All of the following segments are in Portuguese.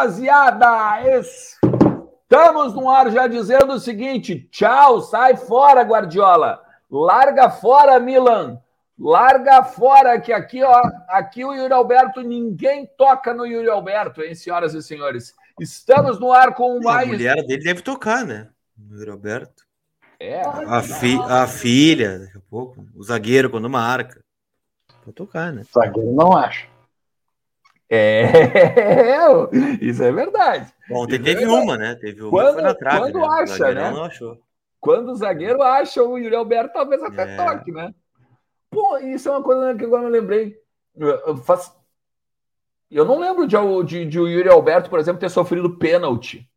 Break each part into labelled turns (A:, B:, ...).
A: Rapaziada! Estamos no ar já dizendo o seguinte: tchau, sai fora, Guardiola. Larga fora, Milan. Larga fora, que aqui, ó, aqui o Yuri Alberto, ninguém toca no Yuri Alberto, hein, senhoras e senhores. Estamos no ar com mais.
B: A mulher dele deve tocar, né? No Yuri Alberto.
A: É.
B: A, fi... a filha, daqui a pouco. O zagueiro, quando marca. Vou tocar, né?
C: Zagueiro não acha.
A: É, isso é verdade.
B: Ontem
A: Isso é
B: teve
A: verdade.
B: uma, né? Teve uma
A: Quando-
B: na trave.
A: quando
B: né?
A: Acha, né?
B: Não achou.
A: Quando o zagueiro acha o Yuri Alberto, talvez até
B: É.
A: toque, né? Pô, isso é uma coisa que agora eu lembrei. Eu, faço- eu não lembro de, de, de o Yuri Alberto, por exemplo, ter sofrido pênalti.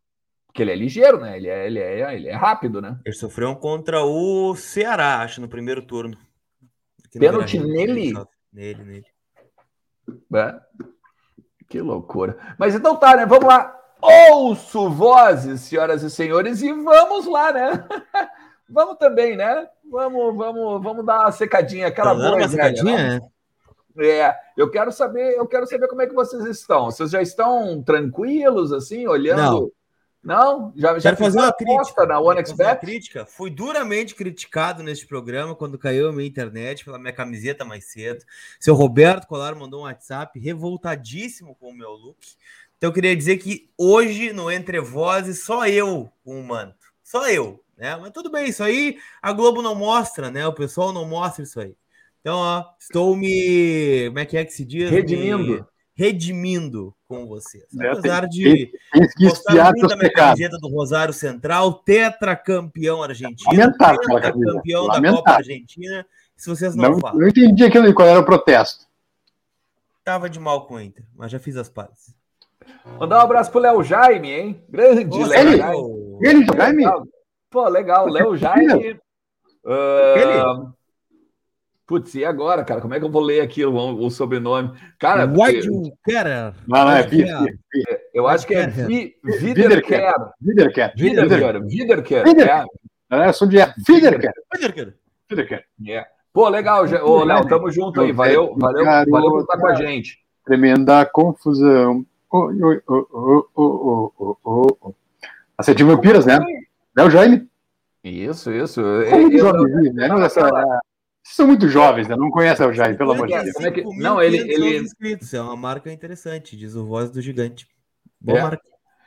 A: Porque ele é ligeiro, né? Ele é, ele é, ele é rápido, né?
B: Ele sofreu um contra o Ceará, acho, no primeiro turno.
A: Pênalti nele?
B: Nele, nele.
A: É. Que loucura. Mas então tá, né? Vamos lá. Ouço vozes, senhoras e senhores, e vamos lá, né? vamos também, né? Vamos, vamos, vamos dar uma secadinha, aquela
B: Tá
A: boa
B: uma
A: velha,
B: secadinha, né?
A: É, eu quero saber, eu quero saber como é que vocês estão. Vocês já estão tranquilos, assim, olhando? Não? Já, já
B: Quero fazer uma crítica.
A: na
B: fazer uma crítica. Fui duramente criticado neste programa quando caiu a minha internet pela minha camiseta mais cedo. Seu Roberto Colar mandou um WhatsApp revoltadíssimo com o meu look. Então eu queria dizer que hoje no Entre Vozes só eu com o manto. Só eu, né? Mas tudo bem, isso aí a Globo não mostra, né? O pessoal não mostra isso aí. Então, ó, estou me. Como é que é que se diz?
A: Redimindo.
B: Me redimindo com vocês.
C: É,
B: Apesar de.
C: Espiar
B: muito da minha camiseta do Rosário Central, tetracampeão argentino,
C: Lamentável camisa.
B: tetracampeão da. Copa Argentina. Se vocês não,
C: Não,
B: falam,
C: não entendi aquilo qual era o protesto.
B: tava de mal com o Inter, mas já fiz as pazes.
A: Mandar um abraço pro Léo Jaime, hein? Grande
B: Ô,
A: Léo
C: ele?
A: Jaime.
C: Ele, Jaime?
A: Pô, legal, Léo Jaime. Ah, Putz, e agora, cara? Como é que eu vou ler aqui o, o sobrenome? Cara, eu,
B: you care.
C: Não, não, é
A: eu acho que é Vi- Wiederkehr.
C: Wiederkehr.
A: Wiederkehr. É.
C: É, eu sou de Wiederkehr. Wiederkehr.
A: É. Pô, legal, Já- ô, Léo, tamo junto aí. Valeu, valeu, valeu por estar com a gente.
C: Tremenda confusão. Oi, oi, oi, oi, oi, oi, oi, oi. Acetinho Vampiras, né? Léo Jaime.
A: Isso, isso.
C: São muito
A: Eu-
C: jovens, né? Vocês são muito jovens, né? Não conhecem o Jaime, pelo amor de Deus.
A: como é que- não, ele-
B: 5.500
A: ele-
B: inscritos. É uma marca interessante, diz o Voz do Gigante. Boa
A: É.
B: marca.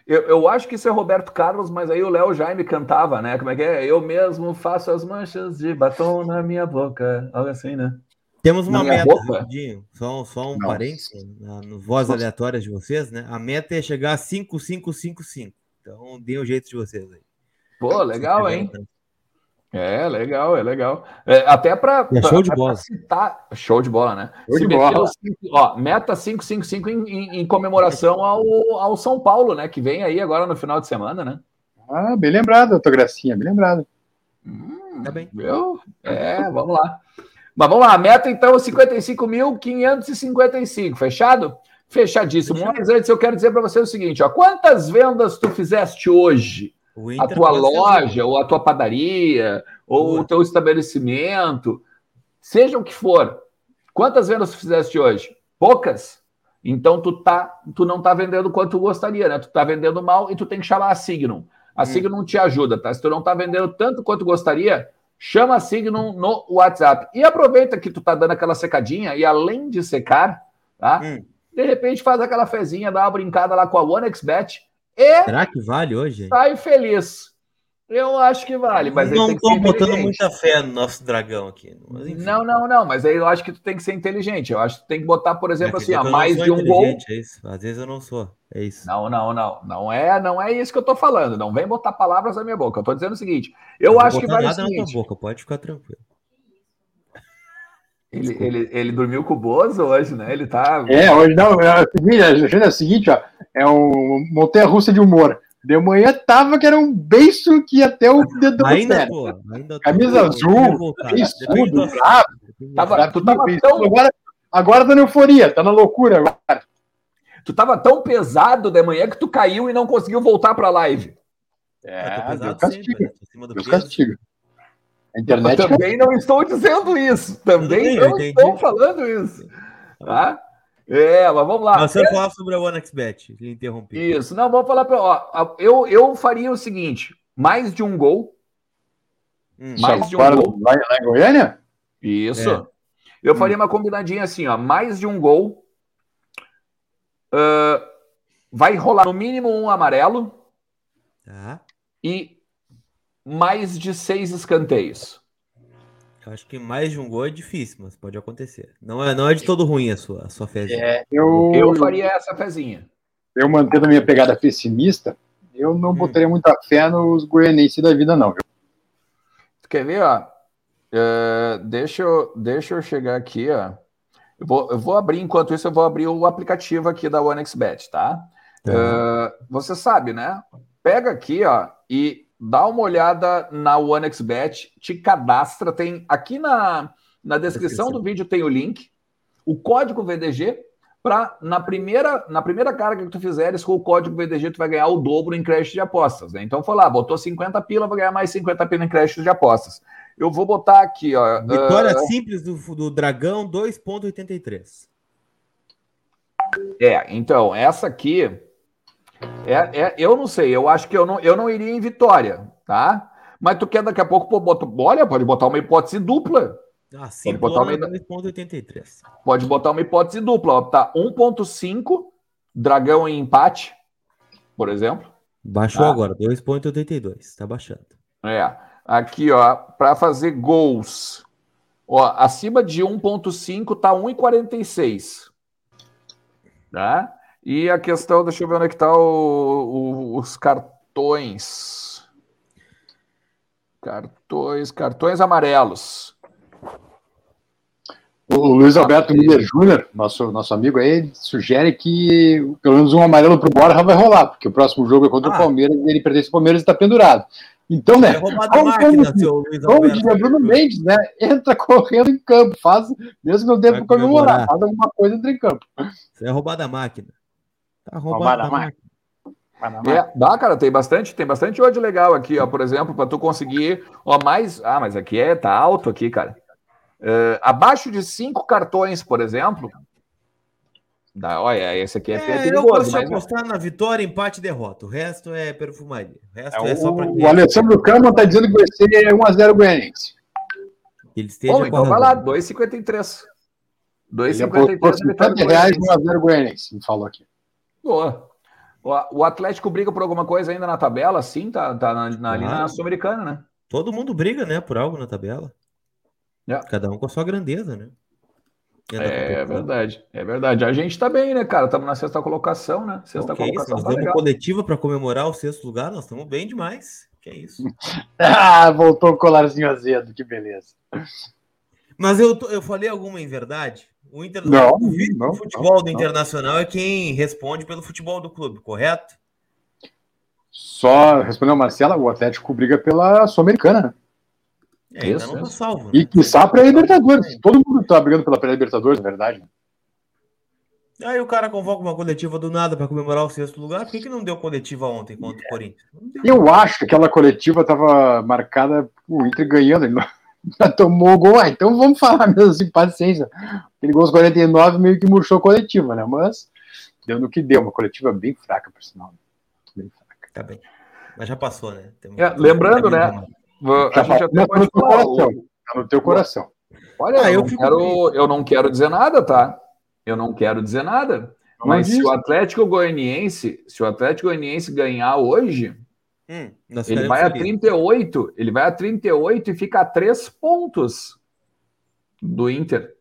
A: Eu, eu acho que isso é Roberto Carlos, mas aí o Léo Jaime cantava, né? Como é que é? Eu mesmo faço as manchas de batom na minha boca. Algo assim, né?
B: Temos uma meta, rapidinho, só, só um
C: Não.
B: parênteses, na- no voz
C: Nossa.
B: aleatórias de vocês, né? A meta é chegar a 5555. Então, dê o jeito de vocês aí.
A: Pô, legal, hein? É, legal, é legal. É, até para
B: É show de bola.
A: citar. Show de bola, né?
C: Show
A: Se
C: de bola.
A: cinco- ó, meta 555 em, em, em comemoração ao, ao São Paulo, né? Que vem aí agora no final de semana, né?
C: Ah, bem lembrado, autogracinha, bem lembrado.
A: Hum,
B: Tá bem.
A: Viu? É, vamos lá. Mas vamos lá, a meta então é 55.555, fechado? Fechadíssimo.
B: Fechado.
A: Mas antes eu quero dizer para você o seguinte, ó, quantas vendas tu fizeste hoje? A tua loja, ou a tua padaria, ou
B: Boa.
A: o teu estabelecimento, seja o que for. Quantas vendas tu fizeste hoje? Poucas? Então tu, tá, tu não tá vendendo quanto tu gostaria, né? Tu tá vendendo mal e tu tem que chamar a Signum. A
B: Hum.
A: Signum te ajuda, tá? Se tu não tá vendendo tanto quanto gostaria, chama a Signum no WhatsApp. E aproveita que tu tá dando aquela secadinha e além de secar, tá?
B: Hum.
A: De repente faz aquela fezinha, dá uma brincada lá com a OneXBet e
B: Será que vale hoje?
A: sai feliz. Eu acho que vale, mas
B: não
A: ser
B: botando muita fé no nosso dragão aqui.
A: Não, não, não, mas aí eu acho que tu tem que ser inteligente. Eu acho que tu tem que botar, por exemplo,
B: Quer
A: assim, ó,
B: eu não
A: mais de um gol.
B: inteligente, É isso. Às vezes eu não sou. É isso.
A: Não, não, não. Não é, não é isso que eu tô falando. Não vem botar palavras na minha boca. Eu tô dizendo o seguinte: eu
B: vou
A: acho que vale o
B: nada na tua
A: seguinte.
B: boca, pode ficar tranquilo.
A: Ele, ele, ele dormiu com o Bozo hoje, né? Ele tá.
C: É, hoje não, é o seguinte, a agenda é o seguinte, ó, é um montanha russa de humor. De manhã tava que era um beiço que ia até o dedo do
B: Ainda
C: pé.
B: tô. Ainda tô
C: Camisa azul,
B: revoltado. Depende
C: Beiçudo,
B: do-
C: bravo,
A: Tava- tu tava tão-
C: Agora, agora tá na euforia, tá na loucura agora.
A: Tu tava tão pesado de manhã que tu caiu e não conseguiu voltar pra live.
B: É, tô
C: É,
B: pesado
C: Deus castiga,
B: sempre, né? Tô
C: A
A: Eu
C: internet
A: também não estou dizendo isso. Também não
B: eu entendi.
A: estou falando isso. Tá? É, mas vamos lá.
B: Mas você falar sobre a OneXBet, ele interrompeu.
A: Isso, não, vamos falar para. Ó, eu, eu faria o seguinte: mais de um gol.
B: Hum.
A: Mais de um
C: Para
A: gol.
C: lá, lá em Goiânia?
A: Isso.
B: É.
A: Eu faria uma combinadinha assim, ó. Mais de um gol. Ah, vai rolar no mínimo um amarelo
B: Tá.
A: e mais de seis escanteios.
B: Eu acho que mais de um gol é difícil, mas pode acontecer. Não é, não é de todo ruim a sua, a sua fezinha.
C: É, eu,
A: Eu faria essa fezinha.
C: eu mantendo a minha pegada pessimista, eu não
B: Hum.
C: botaria muita fé nos goianenses da vida, não. viu?
A: Tu quer ver, ó? É, deixa, eu, deixa eu chegar aqui, ó. Eu vou, eu vou abrir, enquanto isso, eu vou abrir o aplicativo aqui da OneXBet, tá? É, você sabe, né? Pega aqui, ó, e dá uma olhada na OneXBet, te cadastra, tem aqui na, na descrição do vídeo tem o link, o código VDG, para na primeira, na primeira carga que tu fizeres com o código VDG, tu vai ganhar o dobro em crédito de apostas, né? Então foi lá, botou 50 pila, vai ganhar mais 50 pila em crédito de apostas. Eu vou botar aqui, ó.
B: Vitória
A: ah,
B: simples do, do Dragão, 2,83.
A: É, então, essa aqui. É, é- eu não sei, eu acho que eu não, eu não iria em Vitória, tá? Mas tu quer daqui a pouco, pô, bota, olha, pode botar uma hipótese dupla.
B: Ah, sim,
A: botar uma-
B: 2,83.
A: Pode botar uma hipótese dupla, ó, tá 1.5, dragão em empate, por exemplo.
B: Baixou
A: Ah.
B: agora, 2,82. Tá baixando.
A: É, aqui, ó, para fazer gols. Ó, acima de 1.5 tá 1,46. Tá? E a questão, deixa eu ver onde é que tá o- o- os cartões. Cartões, cartões amarelos.
C: O Luiz Alberto Miller Júnior, nosso, nosso amigo aí, sugere que pelo menos um amarelo pro Borja vai rolar, porque o próximo jogo é contra
B: Ah.
C: o Palmeiras e ele pertence ao Palmeiras e está pendurado. Então, né? Como-
B: máquina,
C: como- Como diria Bruno Mendes, né? Entra correndo em campo, faz, mesmo que não tenha
B: Vai
C: para comemorar,
B: comemorar.
C: faz alguma coisa entra em campo.
B: Isso é roubada a máquina. Tá roubada
C: Roubada
B: a
C: a
B: máquina.
A: É, dá, cara, tem bastante, tem bastante odd legal aqui, ó, por exemplo, para tu conseguir, ó, mais, ah, mas aqui é, tá alto aqui, cara. É, abaixo de cinco cartões, por exemplo, dá, olha, esse aqui é,
B: É, eu
A: perigoso,
B: gosto de
A: mas
B: apostar na vitória, empate e derrota. O resto é perfumaria. O resto
C: É,
B: é, só pra
C: o,
B: quem
C: o Alessandro Cama está dizendo que vai ser 1x0 Goianiense.
B: ele esteja
A: Bom, então vai lá,
B: razão.
A: 2,53.
C: Ele apostou
A: 2,53 na vitória
C: 50
A: do
C: reais
A: Goianiense.
C: 1x0 Goianiense, me falou aqui.
A: Boa. O o Atlético briga por alguma coisa ainda na tabela, sim, tá, tá na, na- ali na
B: Claro.
A: Sul-Americana, né?
B: Todo mundo briga, né, por algo na tabela.
A: É.
B: Cada um com a sua grandeza, né? Da
A: É
B: competição.
A: verdade, é verdade. A gente tá bem, né, cara? Estamos na sexta colocação, né? Sexta
B: Então, que é isso,
A: colocação
B: nós
A: tá
B: demos
A: legal.
B: coletiva para comemorar o sexto lugar, nós estamos bem demais. Que é isso.
C: Ah, voltou o colarzinho azedo, que beleza.
B: Mas eu, tô- eu falei alguma em verdade? O, Inter,
C: Não,
B: o,
C: não,
B: futebol do
C: não.
B: Internacional é quem responde pelo futebol do clube, correto?
C: Só respondeu a Marcela, o Atlético briga pela Sul-Americana, né?
B: É, ainda
A: Isso,
B: não tá salvo.
C: E
B: Né?
C: quiçá para a Libertadores. Todo mundo tá brigando pela pré-Libertadores, na verdade.
B: Aí o cara convoca uma coletiva do nada para comemorar o sexto lugar. Por que, que não deu coletiva ontem contra o Corinthians? Não deu.
C: Eu acho que aquela coletiva estava marcada o Inter ganhando. Ele não- tomou o gol. Ah, então vamos falar mesmo assim, paciência. Aquele gol aos 49 meio que murchou a coletiva, né? Mas deu no que deu. Uma coletiva bem fraca, por sinal. Bem fraca.
B: Tá bem. Mas já passou, né?
A: É, lembrando, né? A
C: Já
A: gente
C: tá,
A: até
C: tá
A: pode
C: no teu
A: falar.
C: coração. Tá no teu coração.
A: Olha,
B: Ah,
A: eu,
B: eu
A: não quero, eu não quero dizer nada, tá? Eu não quero dizer nada.
C: Não
A: Mas se o Atlético Goianiense, se o Atlético Goianiense ganhar hoje,
B: Hum,
A: ele vai a
B: felizes.
A: 38, ele vai a 38 e fica a 3 pontos do Inter.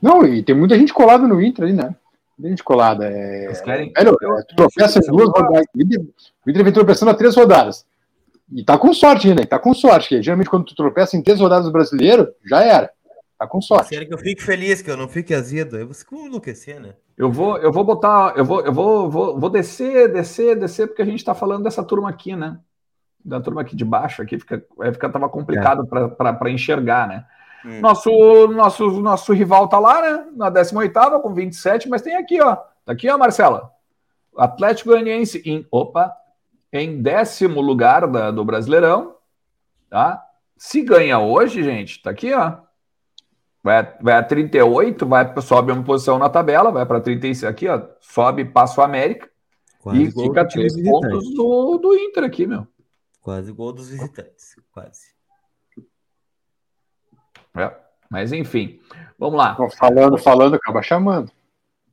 C: Não, e tem muita gente colada no Inter ali, né? Muita gente colada. É...
A: Vocês querem?
C: É, tropeça em duas rodadas. O Inter o Inter vem tropeçando a três rodadas. E tá com sorte ainda, e tá com sorte. Geralmente quando tu tropeça em três rodadas do brasileiro, já era. Tá com sorte.
B: Sério que eu fique feliz, que eu não fique azedo. Você como enlouquecer, né?
A: Eu vou, eu vou botar, eu vou, eu vou, vou, vou descer, descer, descer, porque a gente está falando dessa turma aqui, né? Da turma aqui de baixo, aqui fica, vai ficar, tava complicado para enxergar, né?
B: Hum.
A: Nosso, nosso, nosso rival tá lá, né? Na 18 com 27, mas tem aqui, ó. Tá aqui, ó, Marcela. Atlético Goianiense em, opa, em décimo lugar da, do Brasileirão, tá? Se ganha hoje, gente, tá aqui, ó. Vai, vai a 38, vai, sobe uma posição na tabela, vai para 36 aqui, ó. Sobe, passa o América. Quase e fica três pontos do, do Inter aqui, meu.
B: Quase gol dos visitantes. Quase.
A: É, mas enfim, vamos lá.
C: falando, falando, acaba chamando.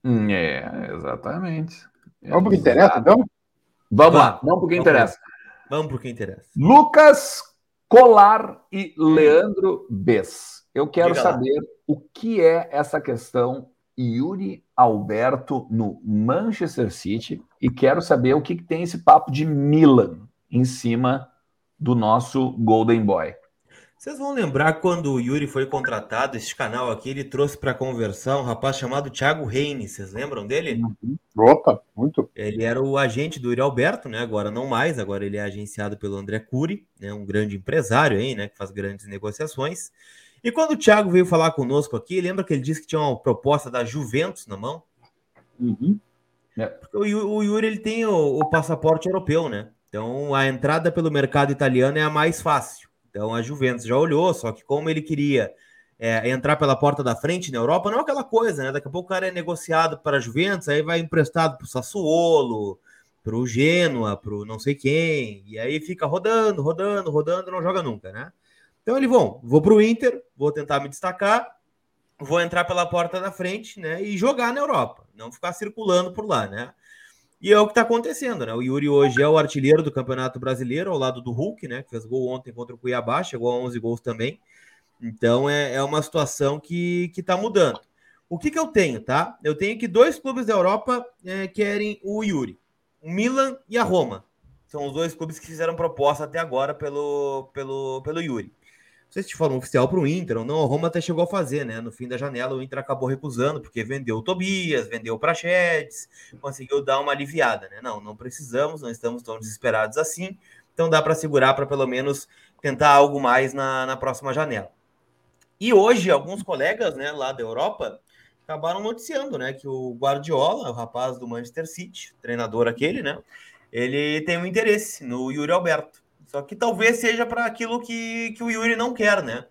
A: Hum, é, exatamente.
C: Vamos para o que interessa, então?
A: Vamos lá, vamos para o que interessa.
B: Vamos para o que interessa.
A: Lucas Colar e Leandro Bess. Eu quero saber o que é essa questão Yuri Alberto no Manchester City e quero saber o que, que tem esse papo de Milan em cima do nosso Golden Boy.
B: Vocês vão lembrar quando o Yuri foi contratado, esse canal aqui, ele trouxe para conversar um rapaz chamado Thiago Reine. Vocês lembram dele?
C: Uhum. Opa, muito.
B: Ele era o agente do Yuri Alberto, né? Agora não mais, agora ele é agenciado pelo André Cury, né? um grande empresário aí, né? Que faz grandes negociações. E quando o Thiago veio falar conosco aqui, lembra que ele disse que tinha uma proposta da Juventus na mão?
C: Uhum.
B: É. O, o, Yuri ele tem o, o, passaporte europeu, né? Então a entrada pelo mercado italiano é a mais fácil. Então a Juventus já olhou, só que como ele queria é, entrar pela porta da frente na Europa, não é aquela coisa, né? Daqui a pouco o cara é negociado para a Juventus, aí vai emprestado para o Sassuolo, para o Genoa, para o não sei quem, e aí fica rodando, rodando, rodando, não joga nunca, né? Então ele vão, vou para o Inter, vou tentar me destacar, vou entrar pela porta da frente, né? E jogar na Europa, não ficar circulando por lá, né? E é o que está acontecendo, né? O Yuri hoje é o artilheiro do Campeonato Brasileiro, ao lado do Hulk, né? Que fez gol ontem contra o Cuiabá, chegou a 11 gols também. Então é, é uma situação que está mudando. O que, que eu tenho, tá? Eu tenho que dois clubes da Europa é, querem o Yuri: o Milan e a Roma. São os dois clubes que fizeram proposta até agora pelo, pelo, pelo Yuri sei se falou oficial para o Inter ou não, o Roma até chegou a fazer, né? No fim da janela, o Inter acabou recusando, porque vendeu o Tobias, vendeu o Prachedes, conseguiu dar uma aliviada, né? Não, não precisamos, não estamos tão desesperados assim, então dá para segurar para pelo menos tentar algo mais na, na próxima janela. E hoje, alguns colegas né, lá da Europa acabaram noticiando né, que o Guardiola, o rapaz do Manchester City, treinador aquele, né? Ele tem um interesse no Yuri Alberto. Só que talvez seja para aquilo que, que o Yuri não quer, né?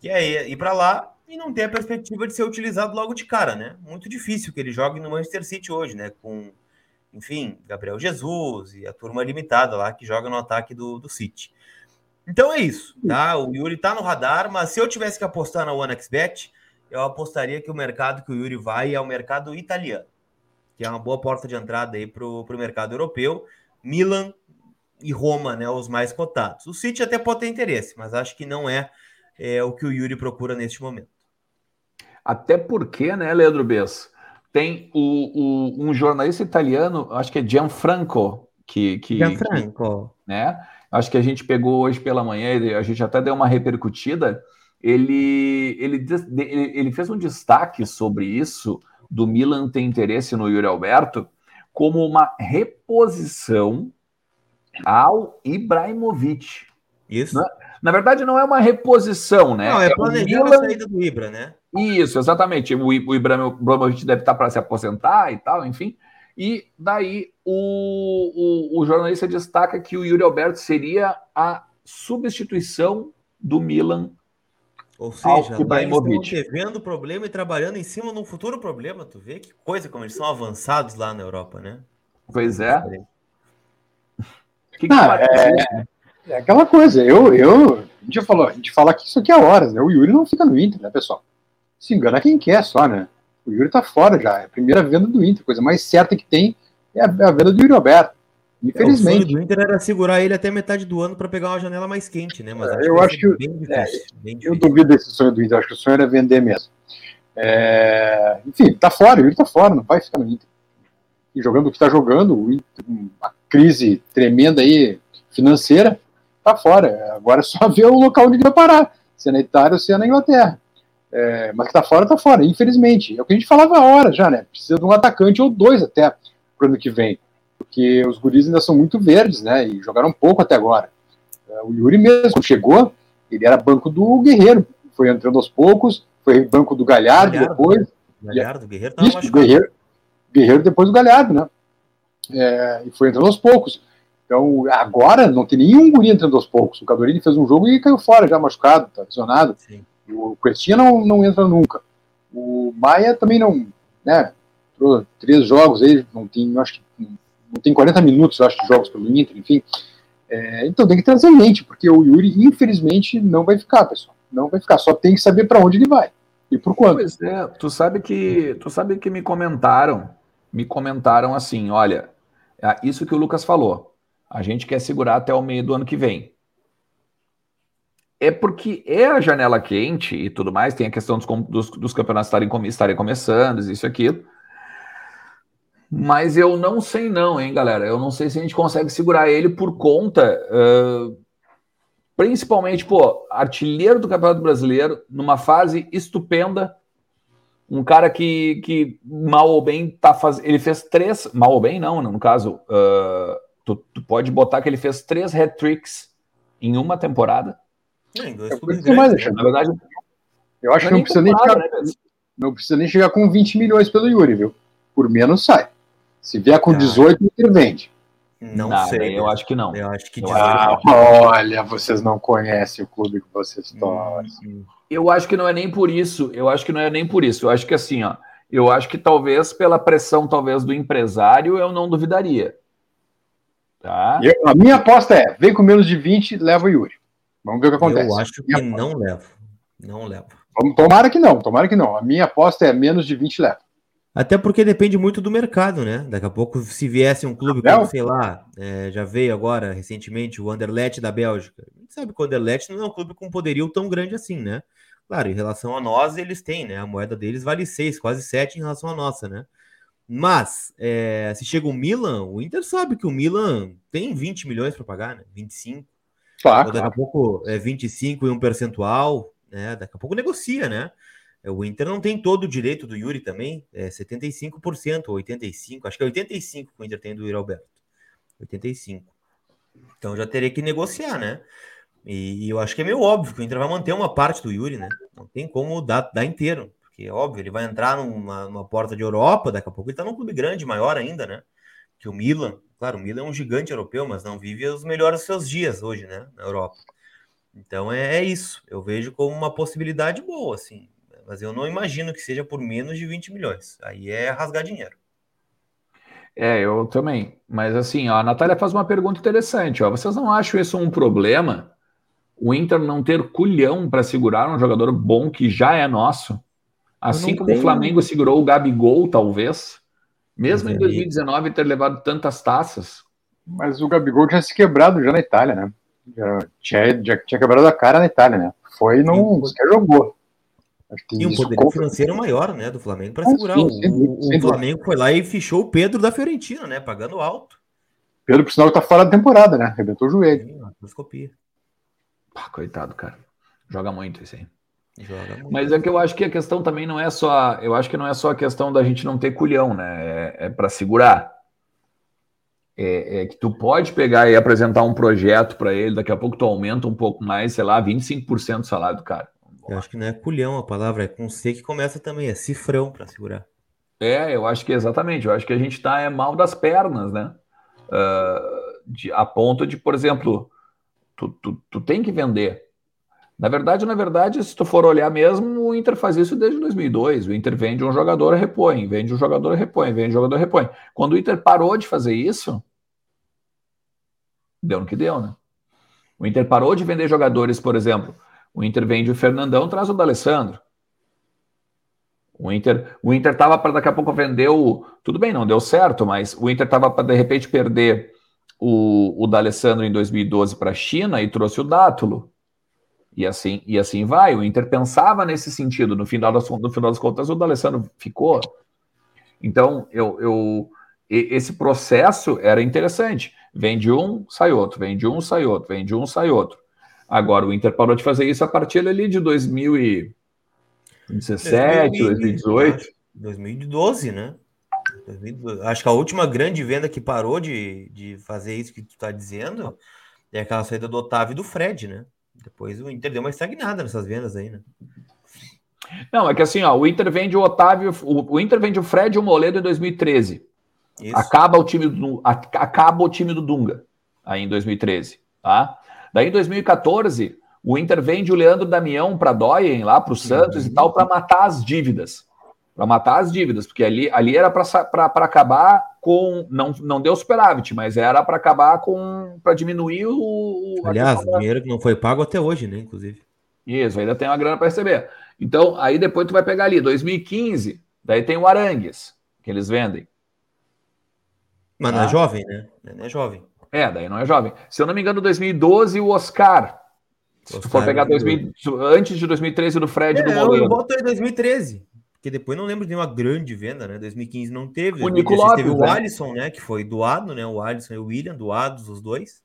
B: Que é ir para lá e não ter a perspectiva de ser utilizado logo de cara, né? Muito difícil que ele jogue no Manchester City hoje, né? Com, enfim, Gabriel Jesus e a turma limitada lá que joga no ataque do, do City. Então é isso, tá? O Yuri tá no radar, mas se eu tivesse que apostar na OneXBet, eu apostaria que o mercado que o Yuri vai é o mercado italiano, que é uma boa porta de entrada aí para o mercado europeu. Milan, e Roma, né, os mais cotados. O City até pode ter interesse, mas acho que não é, é o que o Yuri procura neste momento.
A: Até porque, né, Leandro Bess, tem o, o, um jornalista italiano, acho que é Gianfranco, que, que,
B: Gianfranco.
A: Que, né? Acho que a gente pegou hoje pela manhã, a gente até deu uma repercutida. Ele, ele, ele fez um destaque sobre isso, do Milan ter interesse no Yuri Alberto, como uma reposição ao Ibrahimovic.
B: Isso.
A: Na, na, verdade, não é uma reposição, né?
B: Não, é, é planejando Milan... a saída do Ibra, né?
A: Isso, exatamente. O, o Ibrahimovic deve estar para se aposentar e tal, enfim. E daí o, o, o, jornalista destaca que o Yuri Alberto seria a substituição do Milan.
B: Ou seja, lá eles estão devendo problema e trabalhando em cima de um futuro problema. Tu vê que coisa como eles são avançados lá na Europa, né?
A: Pois é.
C: Que que ah, é, é, aquela coisa, eu, eu, a gente falou, a gente fala que isso aqui é horas, né? O Yuri não fica no Inter, né, pessoal? Se engana quem quer só, né? O Yuri tá fora já, é a primeira venda do Inter, coisa mais certa que tem é a, é a venda do Yuri Alberto. Infelizmente. É, o
B: do Inter era segurar ele até metade do ano para pegar uma janela mais quente, né?
C: Mas acho eu acho que. Bem difícil, é, bem eu duvido desse sonho do Inter, acho que o sonho era vender mesmo. É, enfim, tá fora, o Yuri tá fora, não vai ficar no Inter. E jogando o que tá jogando, o Inter, crise tremenda aí financeira, tá fora. Agora é só ver o local onde vai parar, se é na Itália ou se é na Inglaterra. É, mas que tá fora, tá fora, infelizmente. É o que a gente falava a hora já, né? Precisa de um atacante ou dois até pro ano que vem. Porque os guris ainda são muito verdes, né? E jogaram pouco até agora. É, o Yuri mesmo chegou, ele era banco do Guerreiro. Foi entrando aos poucos, foi banco do Galhardo, Galhardo depois.
B: Galhardo, Guerreiro
C: Isso, Guerreiro, Guerreiro depois do Galhardo, né? É, e foi entrando aos poucos. Então, agora não tem nenhum guri entrando aos poucos. O Cadorini fez um jogo e caiu fora, já machucado, tá lesionado. O Crestinha não, não entra nunca. O Maia também não, né? Três jogos aí, não tem, acho que não tem 40 minutos, acho, de jogos pelo Inter, enfim. É, então tem que trazer gente, porque o Yuri, infelizmente, não vai ficar, pessoal. Não vai ficar. Só tem que saber para onde ele vai e por quanto.
A: Pois é, tu sabe que tu sabe que me comentaram, me comentaram assim, olha, isso que o Lucas falou. A gente quer segurar até o meio do ano que vem. É porque é a janela quente e tudo mais, tem a questão dos, dos, dos campeonatos estarem, estarem começando, isso e aquilo. Mas eu não sei não, hein, galera. Eu não sei se a gente consegue segurar ele por conta, uh, principalmente, pô, artilheiro do Campeonato Brasileiro, numa fase estupenda. Um cara que, que mal ou bem tá fazendo. Ele fez três. Mal ou bem, não, no caso. Uh, tu, tu, pode botar que ele fez três hat-tricks em uma temporada.
C: É, em dois é mais, na verdade, eu acho que não precisa, nem chegar, né, não precisa nem chegar com 20 milhões pelo Yuri, viu? Por menos sai. Se vier com 18, ele vende.
A: Não Nada, sei. Eu acho que não.
C: Eu acho que 18. Ah, olha, vocês não conhecem o clube que vocês torcem.
A: Eu acho que não é nem por isso. Eu acho que não é nem por isso. Eu acho que assim, ó. Eu acho que talvez pela pressão, talvez, do empresário, eu não duvidaria.
C: Tá? Eu, a minha aposta é: vem com menos de 20, leva o Yuri. Vamos ver o que acontece.
B: Eu acho que não leva. Não leva.
C: Tomara que não, tomara que não. A minha aposta é menos de 20 leva.
B: Até porque depende muito do mercado, né? Daqui a pouco, se viesse um clube como, sei lá, é, já veio agora recentemente o Anderlecht da Bélgica. A gente sabe que o Anderlecht não é um clube com poderio tão grande assim, né? Claro, em relação a nós, eles têm, né? A moeda deles vale 6, quase 7 em relação à nossa, né? Mas, é, se chega o Milan, o Inter sabe que o Milan tem 20 milhões para pagar, né? 25. Claro, daqui claro. a pouco é 25 e um percentual, né? Daqui a pouco negocia, né? É, o Inter não tem todo o direito do Yuri também, é 75% ou 85%, acho que é 85% que o Inter tem do Yuri Alberto. 85%. Então já teria que negociar, né? E, eu acho que é meio óbvio que o Inter vai manter uma parte do Yuri, né? Não tem como dar, dar inteiro, porque é óbvio, ele vai entrar numa, numa porta de Europa, daqui a pouco ele tá num clube grande, maior ainda, né? Que o Milan, claro, o Milan é um gigante europeu, mas não vive os melhores seus dias hoje, né? Na Europa. Então é, é isso. Eu vejo como uma possibilidade boa, assim mas eu não imagino que seja por menos de 20 milhões. Aí é rasgar dinheiro.
A: É, eu também. Mas assim, ó, a Natália faz uma pergunta interessante. Ó. Vocês não acham isso um problema? O Inter não ter culhão para segurar um jogador bom que já é nosso? Assim como tenho... o Flamengo segurou o Gabigol, talvez. Mesmo em 2019 ter levado tantas taças.
C: Mas o Gabigol tinha se quebrado já na Itália, né? Já tinha, já tinha quebrado a cara na Itália, né? Foi e não sequer jogou.
B: E um poder financeiro maior, né, do Flamengo para segurar. Sim, sim, o, o Flamengo foi lá e fichou o Pedro da Fiorentina, né, pagando alto.
C: Pedro, por sinal, tá fora da temporada, né? Arrebentou o joelho. Sim,
A: Pá, coitado, cara. Joga muito isso aí. Muito. Mas é que eu acho que a questão também não é só. Eu acho que não é só a questão da gente não ter culhão, né? É, é para segurar. É, é, que tu pode pegar e apresentar um projeto para ele, daqui a pouco tu aumenta um pouco mais, sei lá, 25% do salário do cara.
B: Eu acho que não é culhão a palavra, é com C que começa também, é cifrão para segurar.
A: É, eu acho que exatamente. Eu acho que a gente está é mal das pernas, né? Uh, de, a ponto de, por exemplo, tu, tu, tu tem que vender. Na verdade, na verdade, se tu for olhar mesmo, o Inter faz isso desde 2002. O Inter vende um jogador, repõe, vende um jogador, repõe, vende um jogador, repõe. Quando o Inter parou de fazer isso, deu no que deu, né? O Inter parou de vender jogadores, por exemplo, o Inter vende o Fernandão, traz o D'Alessandro. O Inter, o Inter tava para daqui a pouco vender o. Tudo bem, não deu certo, mas o Inter tava para de repente perder o, o D'Alessandro em 2012 para a China e trouxe o Dátulo. E assim, e assim vai. O Inter pensava nesse sentido. No final das, no final das contas, o D'Alessandro ficou. Então, eu, eu, esse processo era interessante. Vende um, sai outro, vende um, sai outro, vende um, sai outro. Agora, o Inter parou de fazer isso a partir ali de 2017, 2018.
B: 2012, né? 2012. Acho que a última grande venda que parou de, de fazer isso que tu tá dizendo é aquela saída do Otávio e do Fred, né? Depois o Inter deu uma estagnada nessas vendas aí, né?
A: Não, é que assim, ó, o Inter vende o Otávio, o, o Inter vende o Fred e o Moledo em 2013. Isso. Acaba o time do acaba o time do Dunga aí em 2013, tá? Daí, em 2014, O Inter vende o Leandro Damião para Doyen lá para o Santos uhum. e tal para matar as dívidas, para matar as dívidas, porque ali, ali era para acabar com não, não deu superávit, mas era para acabar com para diminuir o,
B: aliás, da... dinheiro que não foi pago até hoje, né, inclusive.
A: Isso, ainda tem uma grana para receber. Então, aí depois tu vai pegar ali 2015, daí tem o Arangues que eles vendem.
B: Mas não é ah. jovem, né? Não é jovem.
A: É, daí não é jovem. Se eu não me engano, 2012 o Oscar. Se Oscar tu for pegar 2000, antes de 2013 do Fred
B: é,
A: do
B: Moleiro. Eu boto aí 2013. Porque depois não lembro de uma grande venda, né? 2015 não teve.
A: O Nico Lopes,
B: teve o né? Alisson, né? Que foi doado, né? O Alisson e o William, doados os dois.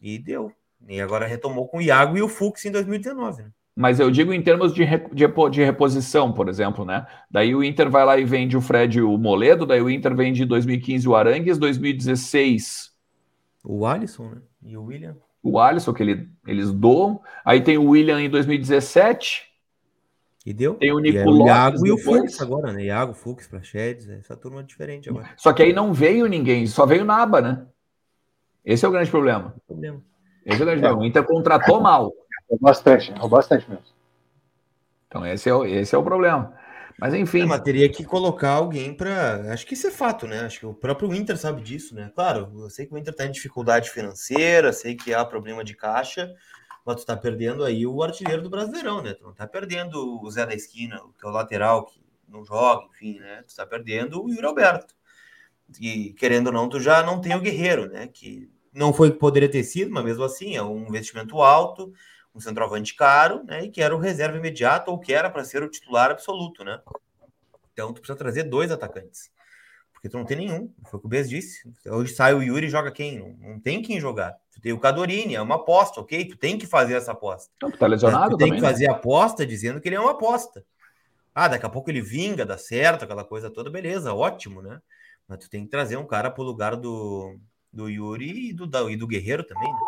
B: E deu. E agora retomou com o Iago e o Fux em 2019, né?
A: Mas eu digo em termos de, de, de, reposição, por exemplo, né? Daí o Inter vai lá e vende o Fred e o Moledo, daí o Inter vende em 2015 o Arangues, 2016.
B: O Alisson, né? E o William.
A: O Alisson, que ele, eles doam. Aí tem o William em 2017.
B: E deu.
A: Tem o
B: Nico
A: e o
B: Iago e o Fux agora, né? Iago, Fux, Prachedes, essa turma é diferente agora.
A: Só que aí não veio ninguém, só veio Naba, né? Esse é o grande problema.
B: O problema.
A: Esse é o grande é. problema. O Inter contratou mal.
C: Bastante, bastante mesmo.
A: Então, esse é o, esse é o problema. Mas enfim. É,
B: mas teria que colocar alguém para. Acho que isso é fato, né? Acho que o próprio Inter sabe disso, né? Claro, eu sei que o Inter está em dificuldade financeira, sei que há problema de caixa, mas tu tá perdendo aí o artilheiro do Brasileirão, né? Tu não tá perdendo o Zé da Esquina, que é o lateral que não joga, enfim, né? Tu tá perdendo o Yuri Alberto. E querendo ou não, tu já não tem o Guerreiro, né? Que não foi que poderia ter sido, mas mesmo assim é um investimento alto um centroavante caro, né? E que era o reserva imediato ou que era para ser o titular absoluto, né? Então tu precisa trazer dois atacantes. Porque tu não tem nenhum. Foi o que o Bez disse. Hoje sai o Yuri e joga quem? Não, não, tem quem jogar. Tu tem o Cadorini, é uma aposta, ok? Tu tem que fazer essa aposta.
A: Não, tu tá lesionado
B: tu
A: tem
B: também, que fazer né? aposta dizendo que ele é uma aposta. Ah, daqui a pouco ele vinga, dá certo, aquela coisa toda, beleza, ótimo, né? Mas tu tem que trazer um cara pro lugar do, do Yuri e do, e do Guerreiro também, né?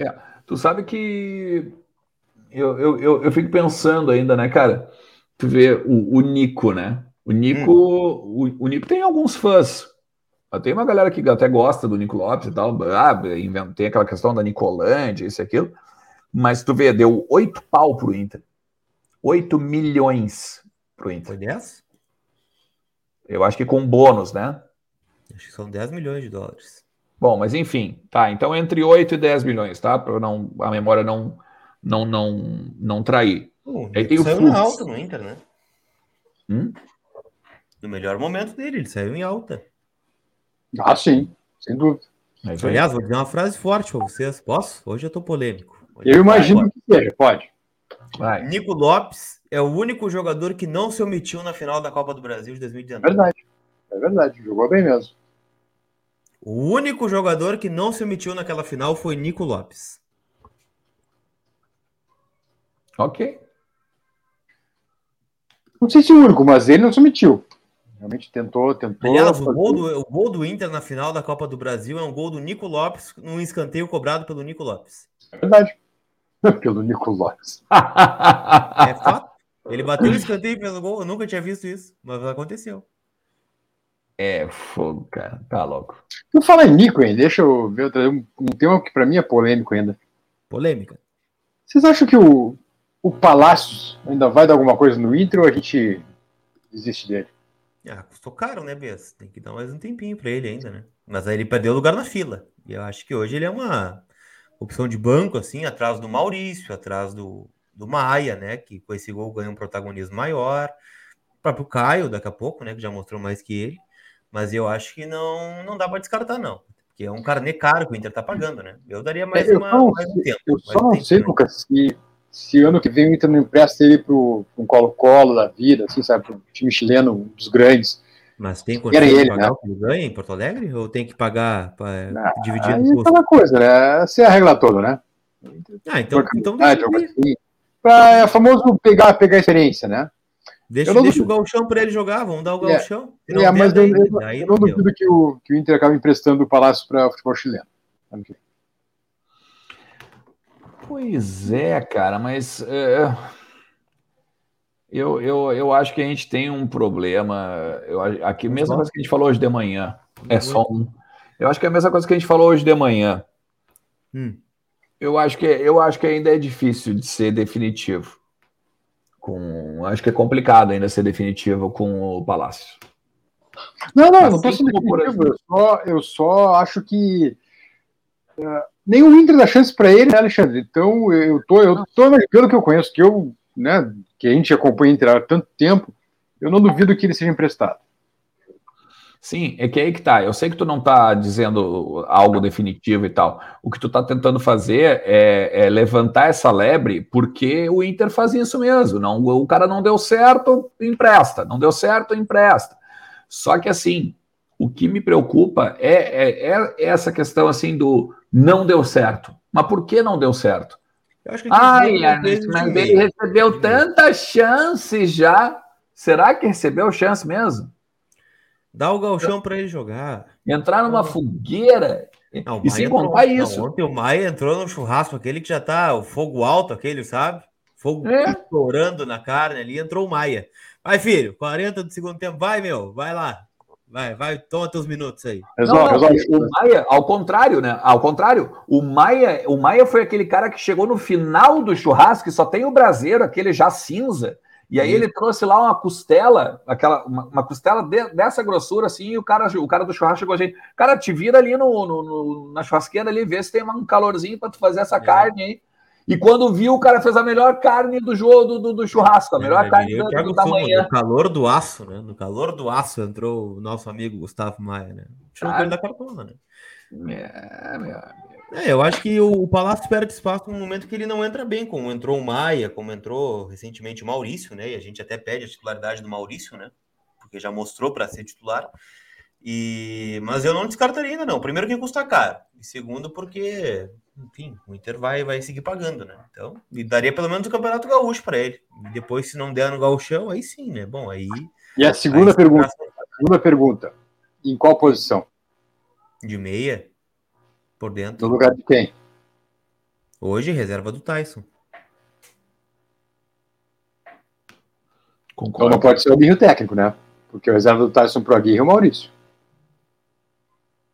A: É, tu sabe que eu, eu, eu, eu, fico pensando ainda, né, cara? Tu vê o, o Nico, né? O Nico, hum. o, o, Nico tem alguns fãs. Tem uma galera que até gosta do Nico Lopes e tal. Ah, tem aquela questão da Nicolândia, isso e aquilo. Mas tu vê, deu oito pau pro Inter. oito milhões pro Inter.
B: Foi 10?
A: Eu acho que com bônus, né?
B: Acho que são 10 milhões de dólares.
A: Bom, mas enfim, tá. Então entre 8 e 10 milhões, tá? Para não a memória não não não não trair.
B: Uh, Aí tem o saiu em alta no Inter, né? Hum? No melhor momento dele, ele saiu em alta.
C: Ah, sim, sem dúvida.
B: Mas, Aliás, vou dizer uma frase forte para vocês. Posso? Hoje eu tô polêmico.
C: Hoje eu imagino que seja, pode.
B: Vai. Nico Lopes é o único jogador que não se omitiu na final da Copa do Brasil de 2019.
C: É verdade. É verdade, jogou bem mesmo.
B: O único jogador que não se omitiu naquela final foi Nico Lopes.
A: Ok.
C: Não sei se o único, mas ele não se omitiu. Realmente tentou, tentou.
B: Aliás, o gol, do, o gol do Inter na final da Copa do Brasil é um gol do Nico Lopes, num escanteio cobrado pelo Nico Lopes.
C: É verdade. pelo Nico Lopes.
B: é fato. Ele bateu o escanteio pelo gol. Eu nunca tinha visto isso, mas aconteceu.
A: É fogo, cara. Tá louco.
C: Não fala em Nico, hein? Deixa eu ver um, um tema que para mim é polêmico ainda.
B: Polêmica.
C: Vocês acham que o, o Palácios ainda vai dar alguma coisa no Inter ou a gente desiste dele?
B: Ah, custou caro, né, Bess? Tem que dar mais um tempinho para ele ainda, né? Mas aí ele perdeu lugar na fila. E eu acho que hoje ele é uma opção de banco, assim, atrás do Maurício, atrás do, do Maia, né? Que com esse gol ganha um protagonismo maior. O próprio Caio, daqui a pouco, né? Que já mostrou mais que ele. Mas eu acho que não, não dá para descartar, não. Porque é um carnê caro que o Inter tá pagando, né? Eu daria mais,
C: é, eu
B: uma,
C: não,
B: mais
C: um tempo. Eu só não sei, Lucas, se, se ano que vem o Inter não empresta ele para um Colo-Colo da vida, assim, sabe? Para um time chileno, um dos grandes.
B: Mas tem condição de pagar né? o que ele ganha em Porto Alegre? Ou tem que pagar para dividir
C: aí é aquela coisa, né? Você é a regra toda, né?
B: Ah, então, então
C: assim, é famoso pegar, pegar a experiência, né?
B: Deixa, deixa duvido. o galchão para ele jogar, vamos dar o é. galchão.
C: É, é mas eu, eu, eu não duvido que o, que o Inter acabe emprestando o Palácio para o futebol chileno.
A: Pois é, cara, mas é, eu, eu, eu acho que a gente tem um problema. Eu, aqui, a mesma coisa que a gente falou hoje de manhã. É só um. Eu acho que é a mesma coisa que a gente falou hoje de manhã. Hum. Eu acho que eu acho que ainda é difícil de ser definitivo. Com, acho que é complicado ainda ser definitivo com o Palácio.
C: Não, não, assim, não posso definitivo. Eu só, eu só acho que uh, nem o Inter dá chance para ele, né, Alexandre? Então eu tô, eu tô pelo que eu conheço, que eu, né, que a gente acompanha o Inter há tanto tempo, eu não duvido que ele seja emprestado.
A: Sim, é que aí que tá. Eu sei que tu não tá dizendo algo definitivo e tal. O que tu tá tentando fazer é, é levantar essa lebre porque o Inter faz isso mesmo. Não, o cara não deu certo, empresta. Não deu certo, empresta. Só que assim, o que me preocupa é, é, é essa questão assim do não deu certo. Mas por que não deu certo? Ai, mas ele recebeu tantas chances já. Será que recebeu chance mesmo?
B: Dá o galchão para ele jogar.
A: Entrar numa fogueira. Não, e sem contar isso.
B: Não, ontem o Maia entrou no churrasco, aquele que já tá o fogo alto, aquele, sabe? Fogo é. estourando na carne ali, entrou o Maia. Vai, filho, 40 do segundo tempo, vai, meu, vai lá. Vai, vai, toma teus minutos aí.
A: Resolve, não, não, O Maia, ao contrário, né? Ao contrário, o Maia, o Maia foi aquele cara que chegou no final do churrasco e só tem o braseiro, aquele já cinza. E aí ele trouxe lá uma costela, aquela, uma, uma costela de, dessa grossura, assim, e o cara, o cara do churrasco chegou a gente. Cara, te vira ali no, no, no na churrasqueira ali, vê se tem um calorzinho para tu fazer essa é. carne aí. E quando viu, o cara fez a melhor carne do jogo do, do, do churrasco, a é, melhor é, carne do, do,
B: da manhã. No calor do aço, né? No calor do aço entrou o nosso amigo Gustavo Maia, né? Tirou ah, da cartona, né? É,
A: meu
B: é, eu acho que o, Palácio perde espaço no momento que ele não entra bem, como entrou o Maia, como entrou recentemente o Maurício, né? E a gente até pede a titularidade do Maurício, né? Porque já mostrou para ser titular. E mas eu não descartaria ainda não. Primeiro que custa caro, e segundo porque, enfim, o Inter vai vai seguir pagando, né? Então, me daria pelo menos o Campeonato Gaúcho para ele. E depois se não der no Gauchão, aí sim, né? Bom, aí
C: E a segunda pergunta, a segunda pergunta, em qual posição?
B: De meia? Por dentro.
C: No lugar de quem?
B: Hoje, reserva do Tyson.
C: Concordo. Então não pode ser o Aguirre técnico, né? Porque o reserva do Tyson pro Aguirre é o Maurício.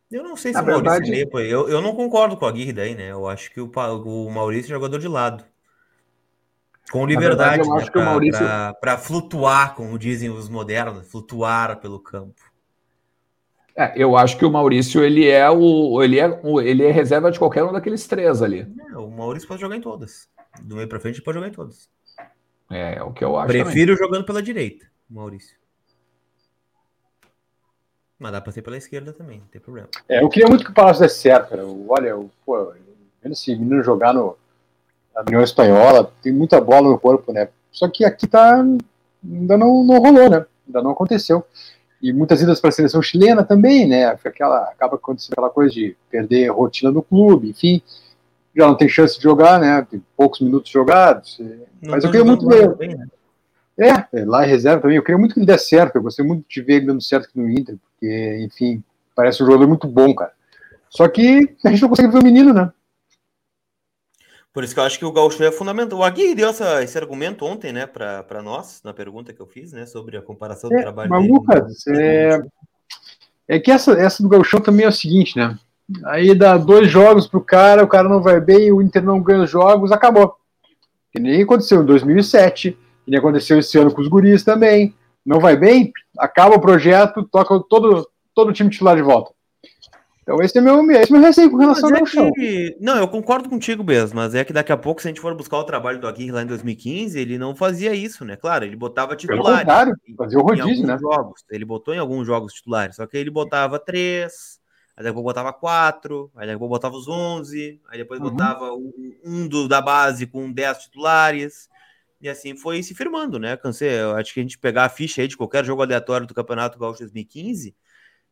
B: Eu não sei se Na o Maurício verdade... Lepo, eu, eu não concordo com o Aguirre daí, né? Eu acho que o, o Maurício é jogador de lado. Com liberdade, verdade, né? Para Maurício... flutuar, como dizem os modernos, flutuar pelo campo.
A: É, eu acho que o Maurício ele é o ele é o, ele é reserva de qualquer um daqueles três ali.
B: É, o Maurício pode jogar em todas. Do meio para frente ele pode jogar em todas.
A: É, é o que eu acho.
B: Prefiro também. jogando pela direita, o Maurício. Mas dá para ser pela esquerda também, não tem problema.
C: É, eu queria muito que o Palácio desse certo, cara. Olha, eu, pô, vendo esse menino jogar no na União Espanhola, tem muita bola no corpo, né? Só que aqui tá ainda não, não rolou, né? Ainda não aconteceu e muitas idas para a seleção chilena também, né? Aquela, acaba acontecendo aquela coisa de perder rotina no clube, enfim, já não tem chance de jogar, né? Tem poucos minutos jogados. Não mas eu queria muito ver. Bem, né? É, é, lá em reserva também. Eu queria muito que ele desse certo. Eu gostei muito de ver ele dando certo aqui no Inter, porque, enfim, parece um jogador muito bom, cara. Só que a gente não consegue ver o menino, né?
B: Por isso que eu acho que o Gaúcho é fundamental. O Aguirre deu essa, esse argumento ontem, né, para nós, na pergunta que eu fiz, né, sobre a comparação do
C: é,
B: trabalho
C: mas, dele. Lucas, é, é que essa, essa do Gauchão também é o seguinte, né? Aí dá dois jogos pro cara, o cara não vai bem, o Inter não ganha os jogos, acabou. Que nem aconteceu em 2007, que nem aconteceu esse ano com os guris também. Não vai bem, acaba o projeto, toca todo, todo o time titular de volta. Então esse é meu, esse é meu receio com relação
B: é
C: ao chão.
B: Que... Não, eu concordo contigo mesmo, mas é que daqui a pouco, se a gente for buscar o trabalho do Aguirre lá em 2015, ele não fazia isso, né? Claro, ele botava titulares. Contrário,
C: fazia o rodízio, né?
B: Jogos. Ele botou em alguns jogos titulares, só que ele botava três, aí depois botava quatro, aí depois botava os onze, aí depois uhum. botava um, um do, da base com dez titulares. E assim foi se firmando, né? Cansei, eu acho que a gente pegar a ficha aí de qualquer jogo aleatório do Campeonato Gaúcho 2015,